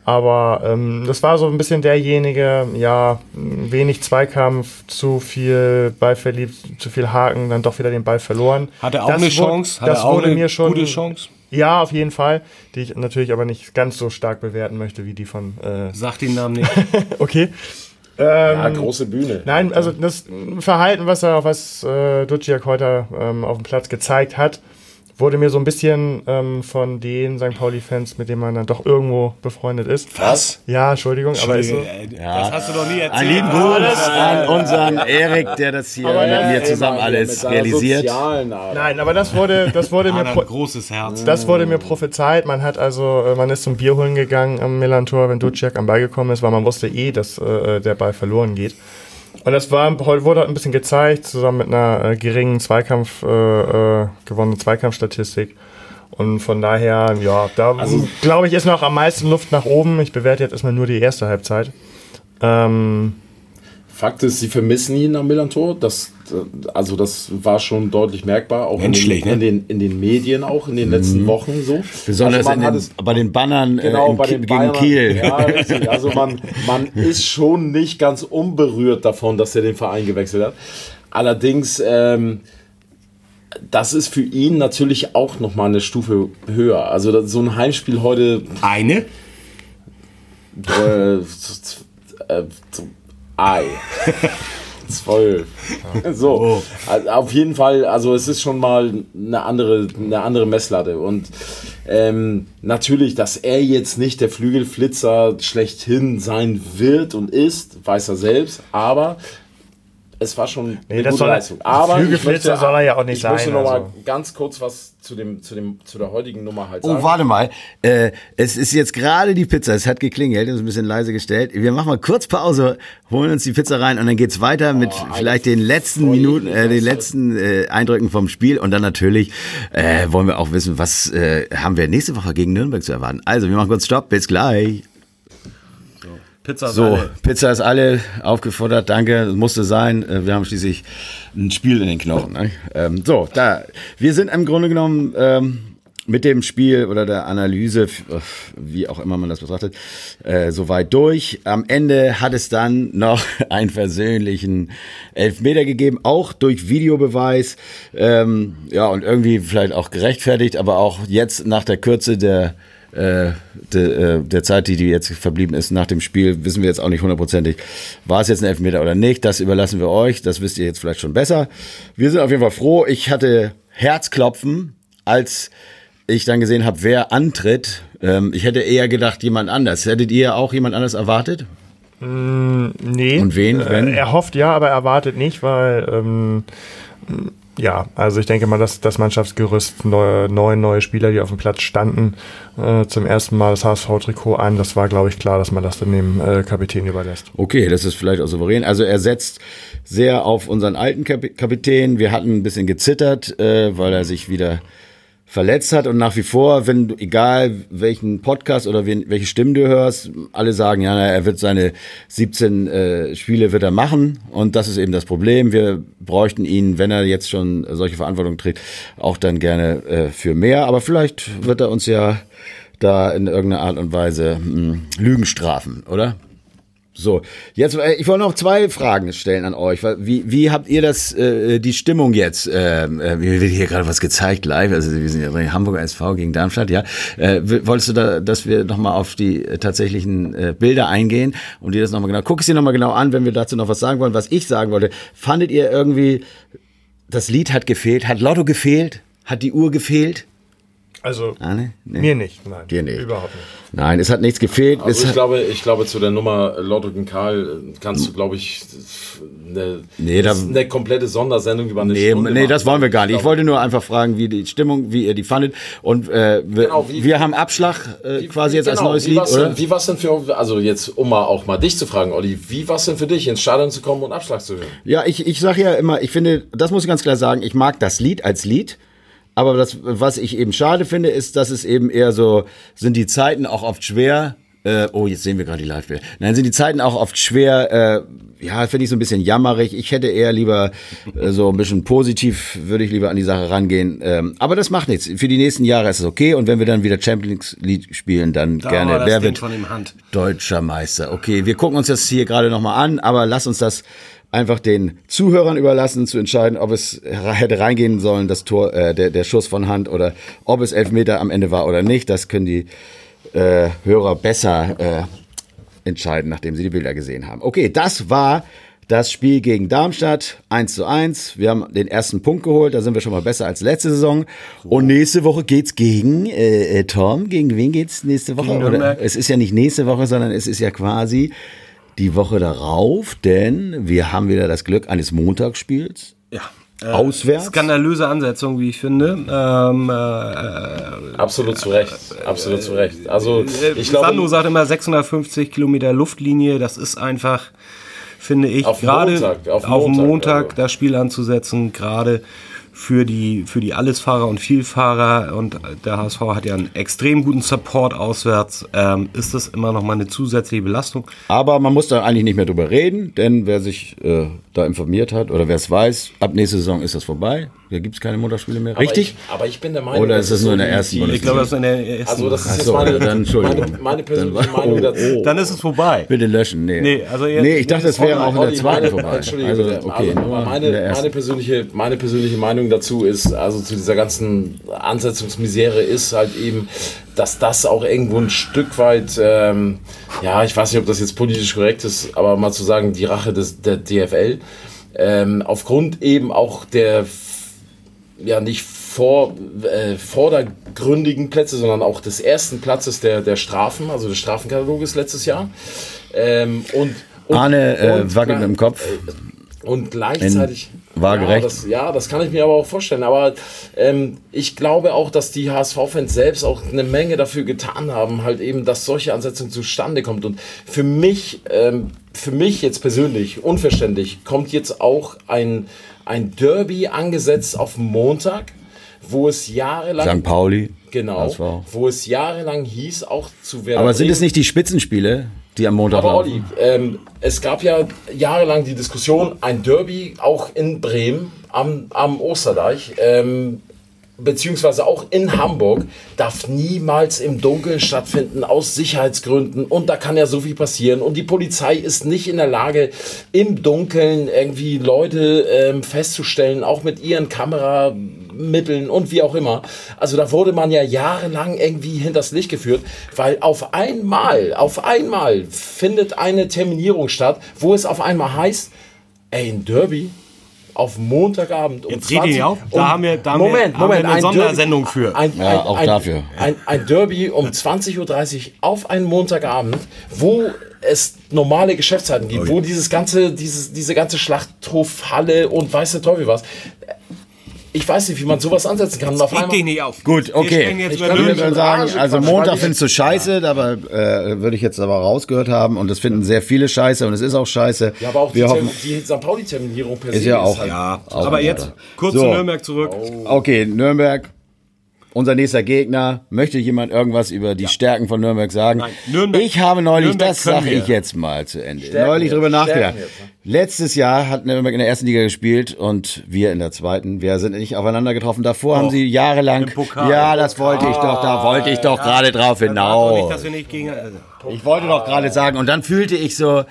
Aber ähm, das war so ein bisschen derjenige, ja, wenig Zweikampf, zu viel Ball verliebt, zu viel Haken, dann doch wieder den Ball verloren. Hat er auch Das eine wurde- Chance? Hat das er auch wurde eine mir schon gute Chance? Ja, auf jeden Fall, die ich natürlich aber nicht ganz so stark bewerten möchte wie die von. Äh, Sag den Namen nicht. okay. Ja, große Bühne. Nein, also das Verhalten, was er, was äh, Duciak heute ähm, auf dem Platz gezeigt hat, wurde mir so ein bisschen ähm, von den St. Pauli-Fans, mit denen man dann doch irgendwo befreundet ist. Was? Ja, Entschuldigung, aber ist so. Das hast du doch nie erzählt. Ein lieben Gruß an unseren Erik, der das hier Aber mit mir zusammen alles realisiert. Nein, aber das wurde, das wurde mir. Großes Herz. Das wurde mir prophezeit. Man hat also, äh, man ist zum Bier holen gegangen am Millantor, wenn Duciak am Ball gekommen ist, weil man wusste eh, dass äh, der Ball verloren geht. Und das war, heute wurde ein bisschen gezeigt, zusammen mit einer äh, geringen Zweikampf, äh, äh, gewonnenen Zweikampfstatistik. Und von daher, ja, da glaube ich, ist noch am meisten Luft nach oben. Ich bewerte jetzt erstmal nur die erste Halbzeit. Ähm, Fakt ist, sie vermissen ihn am Millantor. Das, äh, also das war schon deutlich merkbar, auch in Menschlich, den, in, ne? den, in den Medien, auch in den letzten Wochen so. Besonders also in den, es bei den Bannern äh, genau in bei den gegen Bayern. Kiel. Ja. Also man, man ist schon nicht ganz unberührt davon, dass er den Verein gewechselt hat. Allerdings, ähm, das ist für ihn natürlich auch noch mal eine Stufe höher. Also so ein Heimspiel heute Eine? äh, äh, Ei. Zwölf. So, also auf jeden Fall, also es ist schon mal eine andere, eine andere Messlatte. Und ähm, natürlich, dass er jetzt nicht der Flügelflitzer schlechthin sein wird und ist, weiß er selbst, aber es war schon Nee, eine das gute soll er- Leistung. Aber ich Flügelflitzer möchte- soll er ja auch nicht ich möchte sein, noch mal also. ganz kurz was zu, dem, zu, dem, zu der heutigen Nummer halt Oh, sagen. warte mal. Äh, es ist jetzt gerade die Pizza. Es hat geklingelt, ist ein bisschen leise gestellt. Wir machen mal kurz Pause, holen uns die Pizza rein und dann geht's weiter mit vielleicht den letzten Minuten, äh, den letzten äh, Eindrücken vom Spiel. Und dann natürlich äh, wollen wir auch wissen, was äh, haben wir nächste Woche gegen Nürnberg zu erwarten. Also, wir machen kurz Stopp. Bis gleich. Pizza So, Pizza ist alle aufgefordert, danke, musste sein. Äh, Wir haben schließlich ein Spiel in den Knochen. Ne? Ähm, so, da, wir sind im Grunde genommen ähm, mit dem Spiel oder der Analyse, äh, wie auch immer man das betrachtet, äh, soweit durch. Am Ende hat es dann noch einen versöhnlichen Elfmeter gegeben, auch durch Videobeweis. Ähm, ja, und irgendwie vielleicht auch gerechtfertigt, aber auch jetzt nach der Kürze der äh, de, äh, der Zeit, die, die jetzt verblieben ist nach dem Spiel, wissen wir jetzt auch nicht hundertprozentig, war es jetzt ein Elfmeter oder nicht. Das überlassen wir euch. Das wisst ihr jetzt vielleicht schon besser. Wir sind auf jeden Fall froh. Ich hatte Herzklopfen, als ich dann gesehen habe, wer antritt. Ähm, ich hätte eher gedacht, jemand anders. Hättet ihr auch jemand anders erwartet? Nee. Und wen, Äh, wenn? Er hofft ja, aber erwartet nicht, weil ähm, ja, also ich denke mal, dass das Mannschaftsgerüst neue, neun neue Spieler, die auf dem Platz standen, äh, zum ersten Mal das HSV-Trikot an. Das war, glaube ich, klar, dass man das dann dem äh, Kapitän überlässt. Okay, das ist vielleicht auch souverän. Also er setzt sehr auf unseren alten Kap Kapitän. Wir hatten ein bisschen gezittert, äh, weil er sich wieder verletzt hat und nach wie vor, wenn du, egal welchen Podcast oder wen, welche Stimmen du hörst, alle sagen, ja, er wird seine 17 äh, Spiele wird er machen und das ist eben das Problem. Wir bräuchten ihn, wenn er jetzt schon solche Verantwortung trägt, auch dann gerne äh, für mehr. Aber vielleicht wird er uns ja da in irgendeiner Art und Weise mh, Lügen strafen, oder? So, jetzt, äh, ich wollte noch zwei Fragen stellen an euch. Wie, wie habt ihr das, äh, die Stimmung jetzt? Ähm, äh, mir wird hier gerade was gezeigt live. Also wir sind ja bei Hamburger SV gegen Darmstadt, ja. Äh, wolltest du da, dass wir nochmal auf die äh, tatsächlichen äh, Bilder eingehen und dir das nochmal genau, guck es dir nochmal genau an, wenn wir dazu noch was sagen wollen. Was ich sagen wollte, fandet ihr irgendwie, das Lied hat gefehlt, hat Lotto gefehlt, hat die Uhr gefehlt? Also Ah, ne? Nee. mir nicht, nein. Dir nicht. Überhaupt nicht. Nein, es hat nichts gefehlt. es Also ich glaube, ich glaube, zu der Nummer Lotto gegen Karl äh, kannst du, glaube ich, eine, Nee, da- eine komplette Sondersendung über eine Nee, Stunde nee, machen. das wollen wir gar nicht. Ich wollte nur einfach fragen, wie die Stimmung, wie ihr die fandet. Und äh, wir, Genau, wie- wir haben Abschlag äh, quasi jetzt als genau, neues wie Lied, oder? Denn, wie war es denn für, also jetzt, um mal auch mal dich zu fragen, Olli, wie war es denn für dich, ins Stadion zu kommen und Abschlag zu hören? Ja, ich, ich sage ja immer, ich finde, das muss ich ganz klar sagen, ich mag das Lied als Lied. Aber das, was ich eben schade finde, ist, dass es eben eher so, sind die Zeiten auch oft schwer. Äh, oh, jetzt sehen wir gerade die Live-Bilder. Nein, sind die Zeiten auch oft schwer. Äh, ja, finde ich so ein bisschen jammerig. Ich hätte eher lieber äh, so ein bisschen positiv, würde ich lieber an die Sache rangehen. Ähm, aber das macht nichts. Für die nächsten Jahre ist es okay. Und wenn wir dann wieder Champions League spielen, dann Da gerne. Wer wird von dem Hand. deutscher Meister? Okay, wir gucken uns das hier gerade nochmal an, aber lass uns das einfach den Zuhörern überlassen, zu entscheiden, ob es hätte reingehen sollen, das Tor, äh, der, der Schuss von Hand oder ob es Elfmeter am Ende war oder nicht. Das können die äh, Hörer besser äh, entscheiden, nachdem sie die Bilder gesehen haben. Okay, das war das Spiel gegen Darmstadt 1 zu 1. Wir haben den ersten Punkt geholt, da sind wir schon mal besser als letzte Saison. Und nächste Woche geht's gegen äh, äh, Tom. Gegen wen geht's nächste Woche? Oder, es ist ja nicht nächste Woche, sondern es ist ja quasi die Woche darauf, denn wir haben wieder das Glück eines Montagsspiels. Ja. Auswärts? Skandalöse Ansetzung, wie ich finde. Ähm, äh, Absolut zu Recht. Absolut zu Recht. Also, ich Sandro glaube, sagt immer 650 Kilometer Luftlinie. Das ist einfach, finde ich, Auf gerade Montag, auf auf Montag, Montag also. das Spiel anzusetzen, gerade für die, für die Allesfahrer und Vielfahrer und der HSV hat ja einen extrem guten Support auswärts, ähm, ist das immer noch mal eine zusätzliche Belastung. Aber man muss da eigentlich nicht mehr drüber reden, denn wer sich äh, da informiert hat oder wer es weiß, ab nächste Saison ist das vorbei. Da gibt es keine Montagsspiele mehr. aber Richtig? Ich, aber ich bin der Meinung, Oder dass ist das es nur in der ersten Bundesliga? Ich glaube, das ist in der ersten. Also, das ist so, meine, dann Entschuldigung. meine, meine persönliche Dann Meinung oh, dazu. oh. dann ist es vorbei. Bitte löschen. Nee, Nee, also jetzt- nee ich dachte, es wäre auch in der zweiten meine, vorbei. Entschuldige Also, okay, also, meine, meine, persönliche, meine persönliche Meinung dazu ist, also zu dieser ganzen Ansetzungsmisere ist halt eben, dass das auch irgendwo ein Stück weit, ähm, ja, ich weiß nicht, ob das jetzt politisch korrekt ist, aber mal zu sagen, die Rache des, der DFL, ähm, aufgrund eben auch der ja nicht vor, äh, vordergründigen Plätze, sondern auch des ersten Platzes der, der Strafen, also des Strafenkataloges letztes Jahr. Ähm, und, und, Arne äh, und wackelt mit dem Kopf. und gleichzeitig. Waagerecht. Ja das, ja, das kann ich mir aber auch vorstellen. Aber ähm, ich glaube auch, dass die HSV-Fans selbst auch eine Menge dafür getan haben, halt eben, dass solche Ansetzung zustande kommt. Und für mich, ähm, für mich jetzt persönlich, unverständlich, kommt jetzt auch ein, ein Derby angesetzt auf Montag, wo es jahrelang. St. Pauli. Genau, wo es jahrelang hieß, auch zu werden. Aber sind es nicht die Spitzenspiele, die am Montag Aber? Olli, ähm, es gab ja jahrelang die Diskussion, ein Derby auch in Bremen am, am Osterdeich, ähm, beziehungsweise auch in Hamburg, darf niemals im Dunkeln stattfinden aus Sicherheitsgründen. Und da kann ja so viel passieren. Und die Polizei ist nicht in der Lage, im Dunkeln irgendwie Leute ähm, festzustellen, auch mit ihren Kameramitteln und wie auch immer. Also da wurde man ja jahrelang irgendwie hinters Licht geführt, weil auf einmal, auf einmal findet eine Terminierung statt, wo es auf einmal heißt, ey, ein Derby auf Montagabend um Jetzt red ihn auf. Da um- haben wir- da haben wir- Moment, haben wir Moment, eine ein Sondersendung Derby, für. Ein, Ja, ein, auch ein, dafür. Ein, ein Derby um 20.30 Uhr auf einen Montagabend, wo es normale Geschäftszeiten gibt, wo dieses ganze, dieses, diese ganze Schlachthofhalle und weiß der Teufel was. Ich weiß nicht, wie man sowas ansetzen kann. Auf einmal, dich nicht auf. Gut, okay. Ich über kann Ich würde Nürnberg. sagen, also Montag findest du scheiße, dabei äh, würde ich jetzt aber rausgehört haben und das finden sehr viele scheiße und es ist auch scheiße. ja, aber auch die, Wir Term- hoffen, die St. Pauli-Terminierung per ist se ja auch. halt Ja, auch aber jetzt kurz So. zu Nürnberg zurück. Okay, Nürnberg. Unser nächster Gegner. Möchte jemand irgendwas über die Stärken von Nürnberg sagen? Nein, Nürnberg- ich habe neulich, Nürnberg das sage ich jetzt mal zu Ende, Stärken neulich drüber nachgedacht. Letztes Jahr hat Nürnberg in der ersten Liga gespielt und wir in der zweiten. Wir sind nicht aufeinander getroffen. Davor haben sie jahrelang. Ja, das wollte ich doch, da wollte ich doch gerade drauf hinaus. nicht, nicht gegen. Also, Ich wollte doch gerade sagen, und dann fühlte ich so,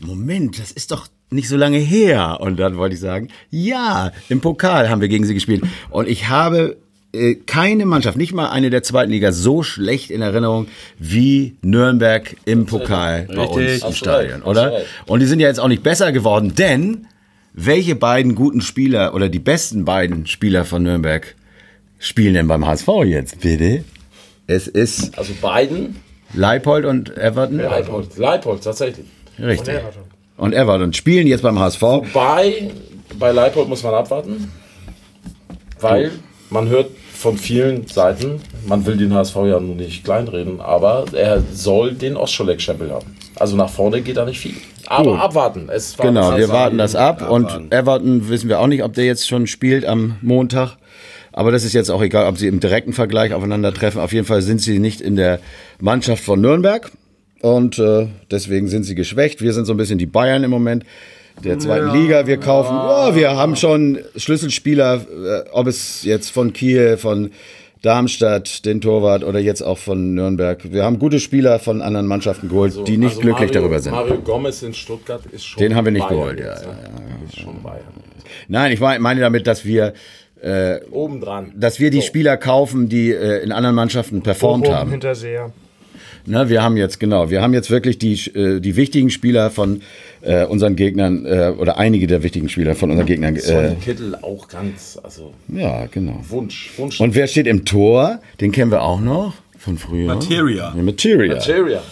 Moment, das ist doch nicht so lange her. Und dann wollte ich sagen, ja, im Pokal haben wir gegen sie gespielt. Und ich habe äh, keine Mannschaft, nicht mal eine der zweiten Liga, so schlecht in Erinnerung wie Nürnberg im Pokal bei uns Richtig. im Stadion, oder? Und die sind ja jetzt auch nicht besser geworden, denn welche beiden guten Spieler oder die besten beiden Spieler von Nürnberg spielen denn beim HSV jetzt, bitte? Es ist Also beiden, Leipold und Everton. Leipold, Leipold tatsächlich. Richtig. Und Everton spielen jetzt beim HSV. Bei, bei Leipold muss man abwarten, weil man hört von vielen Seiten, man will den HSV ja nun nicht kleinreden, aber er soll den Ostscholek-Stempel haben. Also nach vorne geht da nicht viel. Aber Gut. abwarten. Es Genau, wir warten das ab. Und Everton wissen wir auch nicht, ob der jetzt schon spielt am Montag. Aber das ist jetzt auch egal, ob sie im direkten Vergleich aufeinandertreffen. Auf jeden Fall sind sie nicht in der Mannschaft von Nürnberg. Und äh, deswegen sind sie geschwächt. Wir sind so ein bisschen die Bayern im Moment der zweiten Liga. Wir kaufen, oh, wir haben schon Schlüsselspieler, äh, ob es jetzt von Kiel, von Darmstadt, den Torwart oder jetzt auch von Nürnberg. Wir haben gute Spieler von anderen Mannschaften geholt, die nicht also glücklich Mario, darüber sind. Mario Gomez in Stuttgart ist schon Den haben wir nicht Bayern geholt, ja, jetzt? Ist schon Bayern. Nein, ich mein- meine damit, dass wir, Obendran. dass wir die Spieler kaufen, die äh, in anderen Mannschaften performt Bochum, haben. Hinterseher. Ne, wir haben jetzt, genau, wir haben jetzt wirklich die, äh, die wichtigen Spieler von äh, unseren Gegnern äh, oder einige der wichtigen Spieler von unseren Gegnern. Äh, Kittel auch ganz, also. Ja, genau. Wunsch, Wunsch. Und wer steht im Tor? Den kennen wir auch noch von früher. Materia. Ja, Materia. Materia.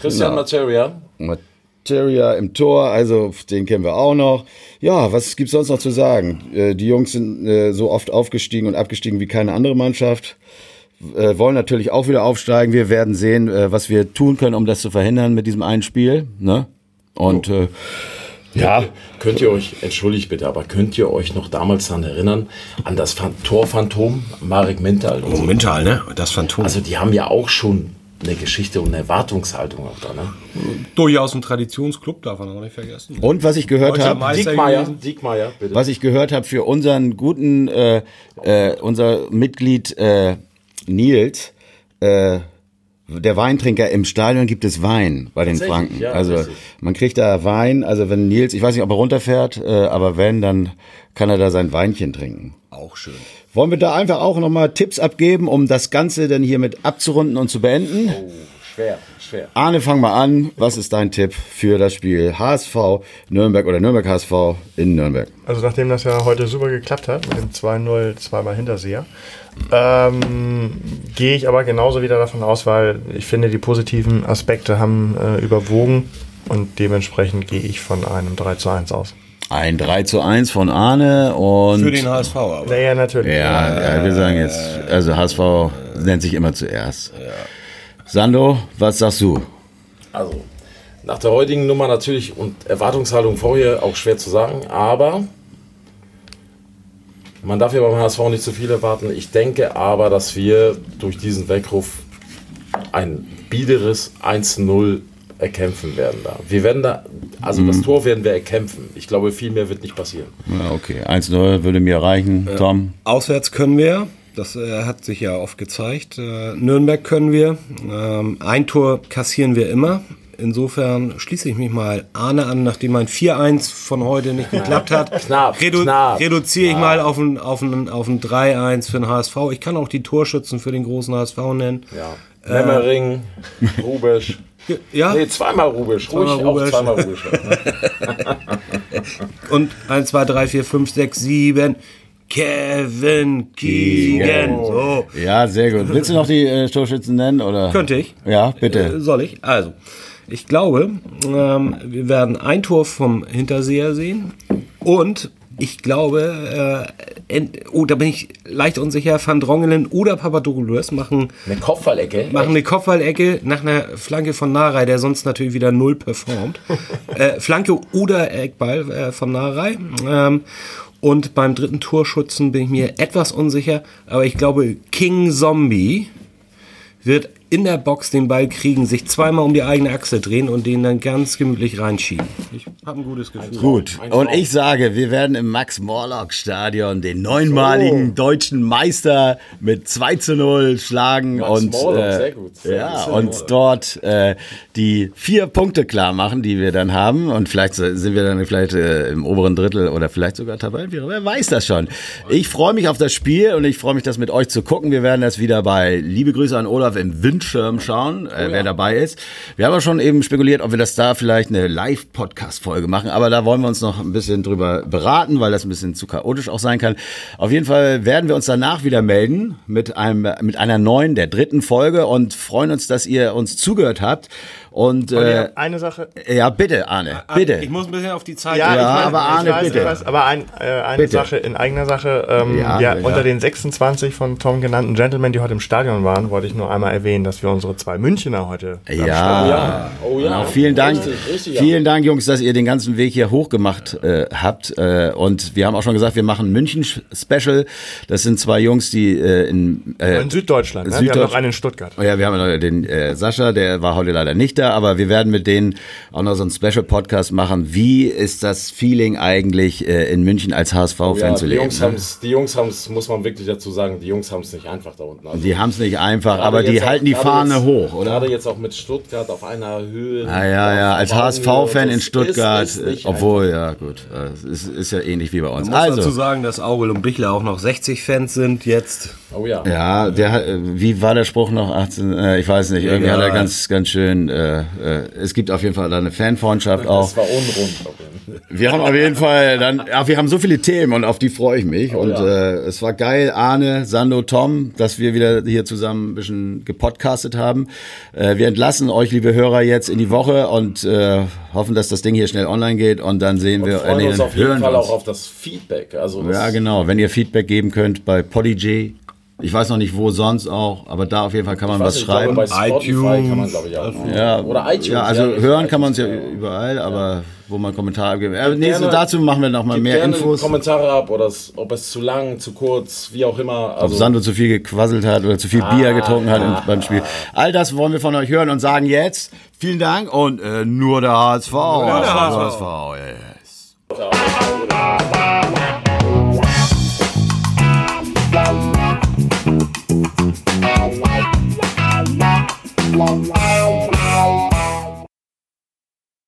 Christian Genau. Materia. Materia im Tor, also den kennen wir auch noch. Ja, was gibt's sonst noch zu sagen? Äh, die Jungs sind äh, so oft aufgestiegen und abgestiegen wie keine andere Mannschaft. Äh, wollen natürlich auch wieder aufsteigen. Wir werden sehen, äh, was wir tun können, um das zu verhindern mit diesem einen Spiel. Ne? Und äh, ja, Könnt ihr euch, entschuldigt bitte, aber könnt ihr euch noch damals daran erinnern, an das Phan- Torphantom, Marek Mintal? und so? Mental, ne? Das Phantom. Also die haben ja auch schon eine Geschichte und eine Erwartungshaltung auch da, ne? durchaus ein Traditionsclub, darf man auch nicht vergessen. und was ich gehört habe, Diekmeier, gewesen. Diekmeier, bitte. was ich gehört habe für unseren guten, äh, äh, unser Mitglied äh, Nils, äh, der Weintrinker im Stadion gibt es Wein bei den Franken. ja, also richtig. man kriegt da Wein, also wenn Nils, ich weiß nicht, ob er runterfährt, äh, aber wenn, dann kann er da sein Weinchen trinken. Auch schön. Wollen wir da einfach auch nochmal Tipps abgeben, um das Ganze dann hiermit abzurunden und zu beenden? oh, schwer, schwer. Arne, fang mal an. Was ist dein Tipp für das Spiel HSV Nürnberg oder Nürnberg HSV in Nürnberg? Also nachdem das ja heute super geklappt hat, mit dem 2-0 zweimal Hinterseher, ähm, gehe ich aber genauso wieder davon aus, weil ich finde, die positiven Aspekte haben äh, überwogen und dementsprechend gehe ich von einem 3 zu 1 aus. Ein 3 zu 1 von Arne und. Für den HSV aber. Naja, natürlich. ja, ja, wir sagen jetzt, also HSV nennt sich immer zuerst. Sando, was sagst du? Also, nach der heutigen Nummer natürlich und Erwartungshaltung vorher auch schwer zu sagen, aber man darf ja beim HSV nicht zu viel erwarten. Ich denke aber, dass wir durch diesen Weckruf ein biederes 1-0 erkämpfen werden da. Wir werden da, also das Tor werden wir erkämpfen. Ich glaube, viel mehr wird nicht passieren. Ja, okay, 1-0 würde mir reichen. Tom? Auswärts können wir, das äh, hat sich ja oft gezeigt. Äh, Nürnberg können wir. Ähm, ein Tor kassieren wir immer. Insofern schließe ich mich mal Arne an, nachdem mein 4-1 von heute nicht geklappt hat. Knapp, redu knapp. reduziere ich mal auf ein, auf, ein, auf ein 3-1 für den HSV. Ich kann auch die Torschützen für den großen HSV nennen. Ja. Memmering, Rubisch. Ja, Nee, zweimal Rubisch. Ruhig Zweimal auch Rubisch. zweimal Rubisch. und 1, 2, 3, 4, 5, 6, 7. Kevin Keegan. So. Ja, sehr gut. Willst du noch die äh, Torschützen nennen? Oder? Könnte ich. Ja, bitte. Äh, Soll ich? Also, ich glaube, ähm, wir werden ein Tor vom Hinterseher sehen und ich glaube, äh, oh, da bin ich leicht unsicher, Van Drongelen oder Papadopoulos machen, Eine Kopfballecke. machen eine Kopfballecke nach einer Flanke von Narei, der sonst natürlich wieder null performt. äh, Flanke oder Eckball äh, von Narei. Ähm, und beim dritten Torschützen bin ich mir etwas unsicher, aber ich glaube, King Zombie wird in der Box den Ball kriegen, sich zweimal um die eigene Achse drehen und den dann ganz gemütlich reinschieben. Ich habe ein gutes Gefühl. Gut. Und ich sage, wir werden im Max-Morlock-Stadion den neunmaligen deutschen Meister mit 2 zu 0 schlagen Max und, Morlock, äh, sehr gut. Sehr ja, gut. und dort äh, die vier Punkte klar machen, die wir dann haben. Und vielleicht sind wir dann vielleicht äh, im oberen Drittel oder vielleicht sogar Tabellenführer. Wer weiß das schon. Ich freue mich auf das Spiel und ich freue mich, das mit euch zu gucken. Wir werden das wieder bei Liebe Grüße an Olaf im Windschirm schauen, äh, wer dabei ist. Wir haben ja schon eben spekuliert, ob wir das da vielleicht eine Live-Podcast-Folge machen, aber da wollen wir uns noch ein bisschen drüber beraten, weil das ein bisschen zu chaotisch auch sein kann. Auf jeden Fall werden wir uns danach wieder melden mit einem mit einer neuen, der dritten Folge und freuen uns, dass ihr uns zugehört habt. Und äh, eine Sache. ja, bitte, Arne, bitte. Ich muss ein bisschen auf die Zeit Ja, Ja, ich weiß, aber ich Arne, weiß, bitte. Ich weiß, aber ein, äh, eine Bitte. Sache in eigener Sache. Ähm, Ja, ja, ja. Unter den 26 von Tom genannten Gentlemen, die heute im Stadion waren, wollte ich nur einmal erwähnen, dass wir unsere zwei Münchner heute Ja, ja. Oh ja. Genau, vielen Dank. Richtig, richtig, ja. vielen Dank, Jungs, dass ihr den ganzen Weg hier hochgemacht äh, habt. Äh, und wir haben auch schon gesagt, wir machen München-Special. Das sind zwei Jungs, die äh, in, äh, In Süddeutschland. Ne? Wir haben noch einen in Stuttgart. Oh ja, wir haben noch den äh, Sascha, der war heute leider nicht da, aber wir werden mit denen auch noch so einen Special-Podcast machen. Wie ist das Feeling eigentlich äh, in München als HSV-Fan Ja, zu die leben? Jungs ne? haben's, die Jungs haben es, muss man wirklich dazu sagen, die Jungs haben es nicht einfach da unten. Also, Die haben es nicht einfach, aber die auch- halten die Fahne jetzt, hoch, oder? Gerade jetzt auch mit Stuttgart auf einer Höhe. Ah, ja, ja, als HSV-Fan in Stuttgart, ist- ist nicht obwohl, ja, gut, äh, es ist, ist ja ähnlich wie bei uns. Ich muss dazu Also, sagen, dass Aurel und Bichler auch noch 60 Fans sind jetzt. Oh ja. ja, der hat, äh, wie war der Spruch noch? 18, äh, ich weiß nicht, irgendwie hat er ganz, ganz schön, äh, äh, es gibt auf jeden Fall da eine Fanfreundschaft auch. Das war unrund. Wir haben auf jeden Fall dann, ja, wir haben so viele Themen und auf die freue ich mich. und ja. äh, es war geil, Arne, Sando, Tom, dass wir wieder hier zusammen ein bisschen gepodcastet haben. Äh, wir entlassen euch, liebe Hörer, jetzt in die Woche und äh, hoffen, dass das Ding hier schnell online geht und dann sehen wir, Wir freuen nee, uns auf jeden Fall uns. auch auf das Feedback. Also das Ja, genau. Wenn ihr Feedback geben könnt bei Podigy. Ich weiß noch nicht, wo sonst auch, aber da auf jeden Fall kann man was nicht, ich glaube, schreiben. bei Spotify iTunes. kann man, glaube ich, auch. Ja, Oder iTunes. Ja, also ja, hören kann man es ja überall, aber wo man Kommentare gibt. Äh, nee, so gerne- dazu machen wir noch mal Gebt mehr gerne Infos. Kommentare ab, oder ob es zu lang, zu kurz, wie auch immer. Ob Also, Sandro zu viel gequasselt hat oder zu viel Ah. Bier getrunken hat im, beim Spiel. All das wollen wir von euch hören und sagen jetzt vielen Dank und äh, nur der HSV. Nur der HSV. yes. Ciao. Wow.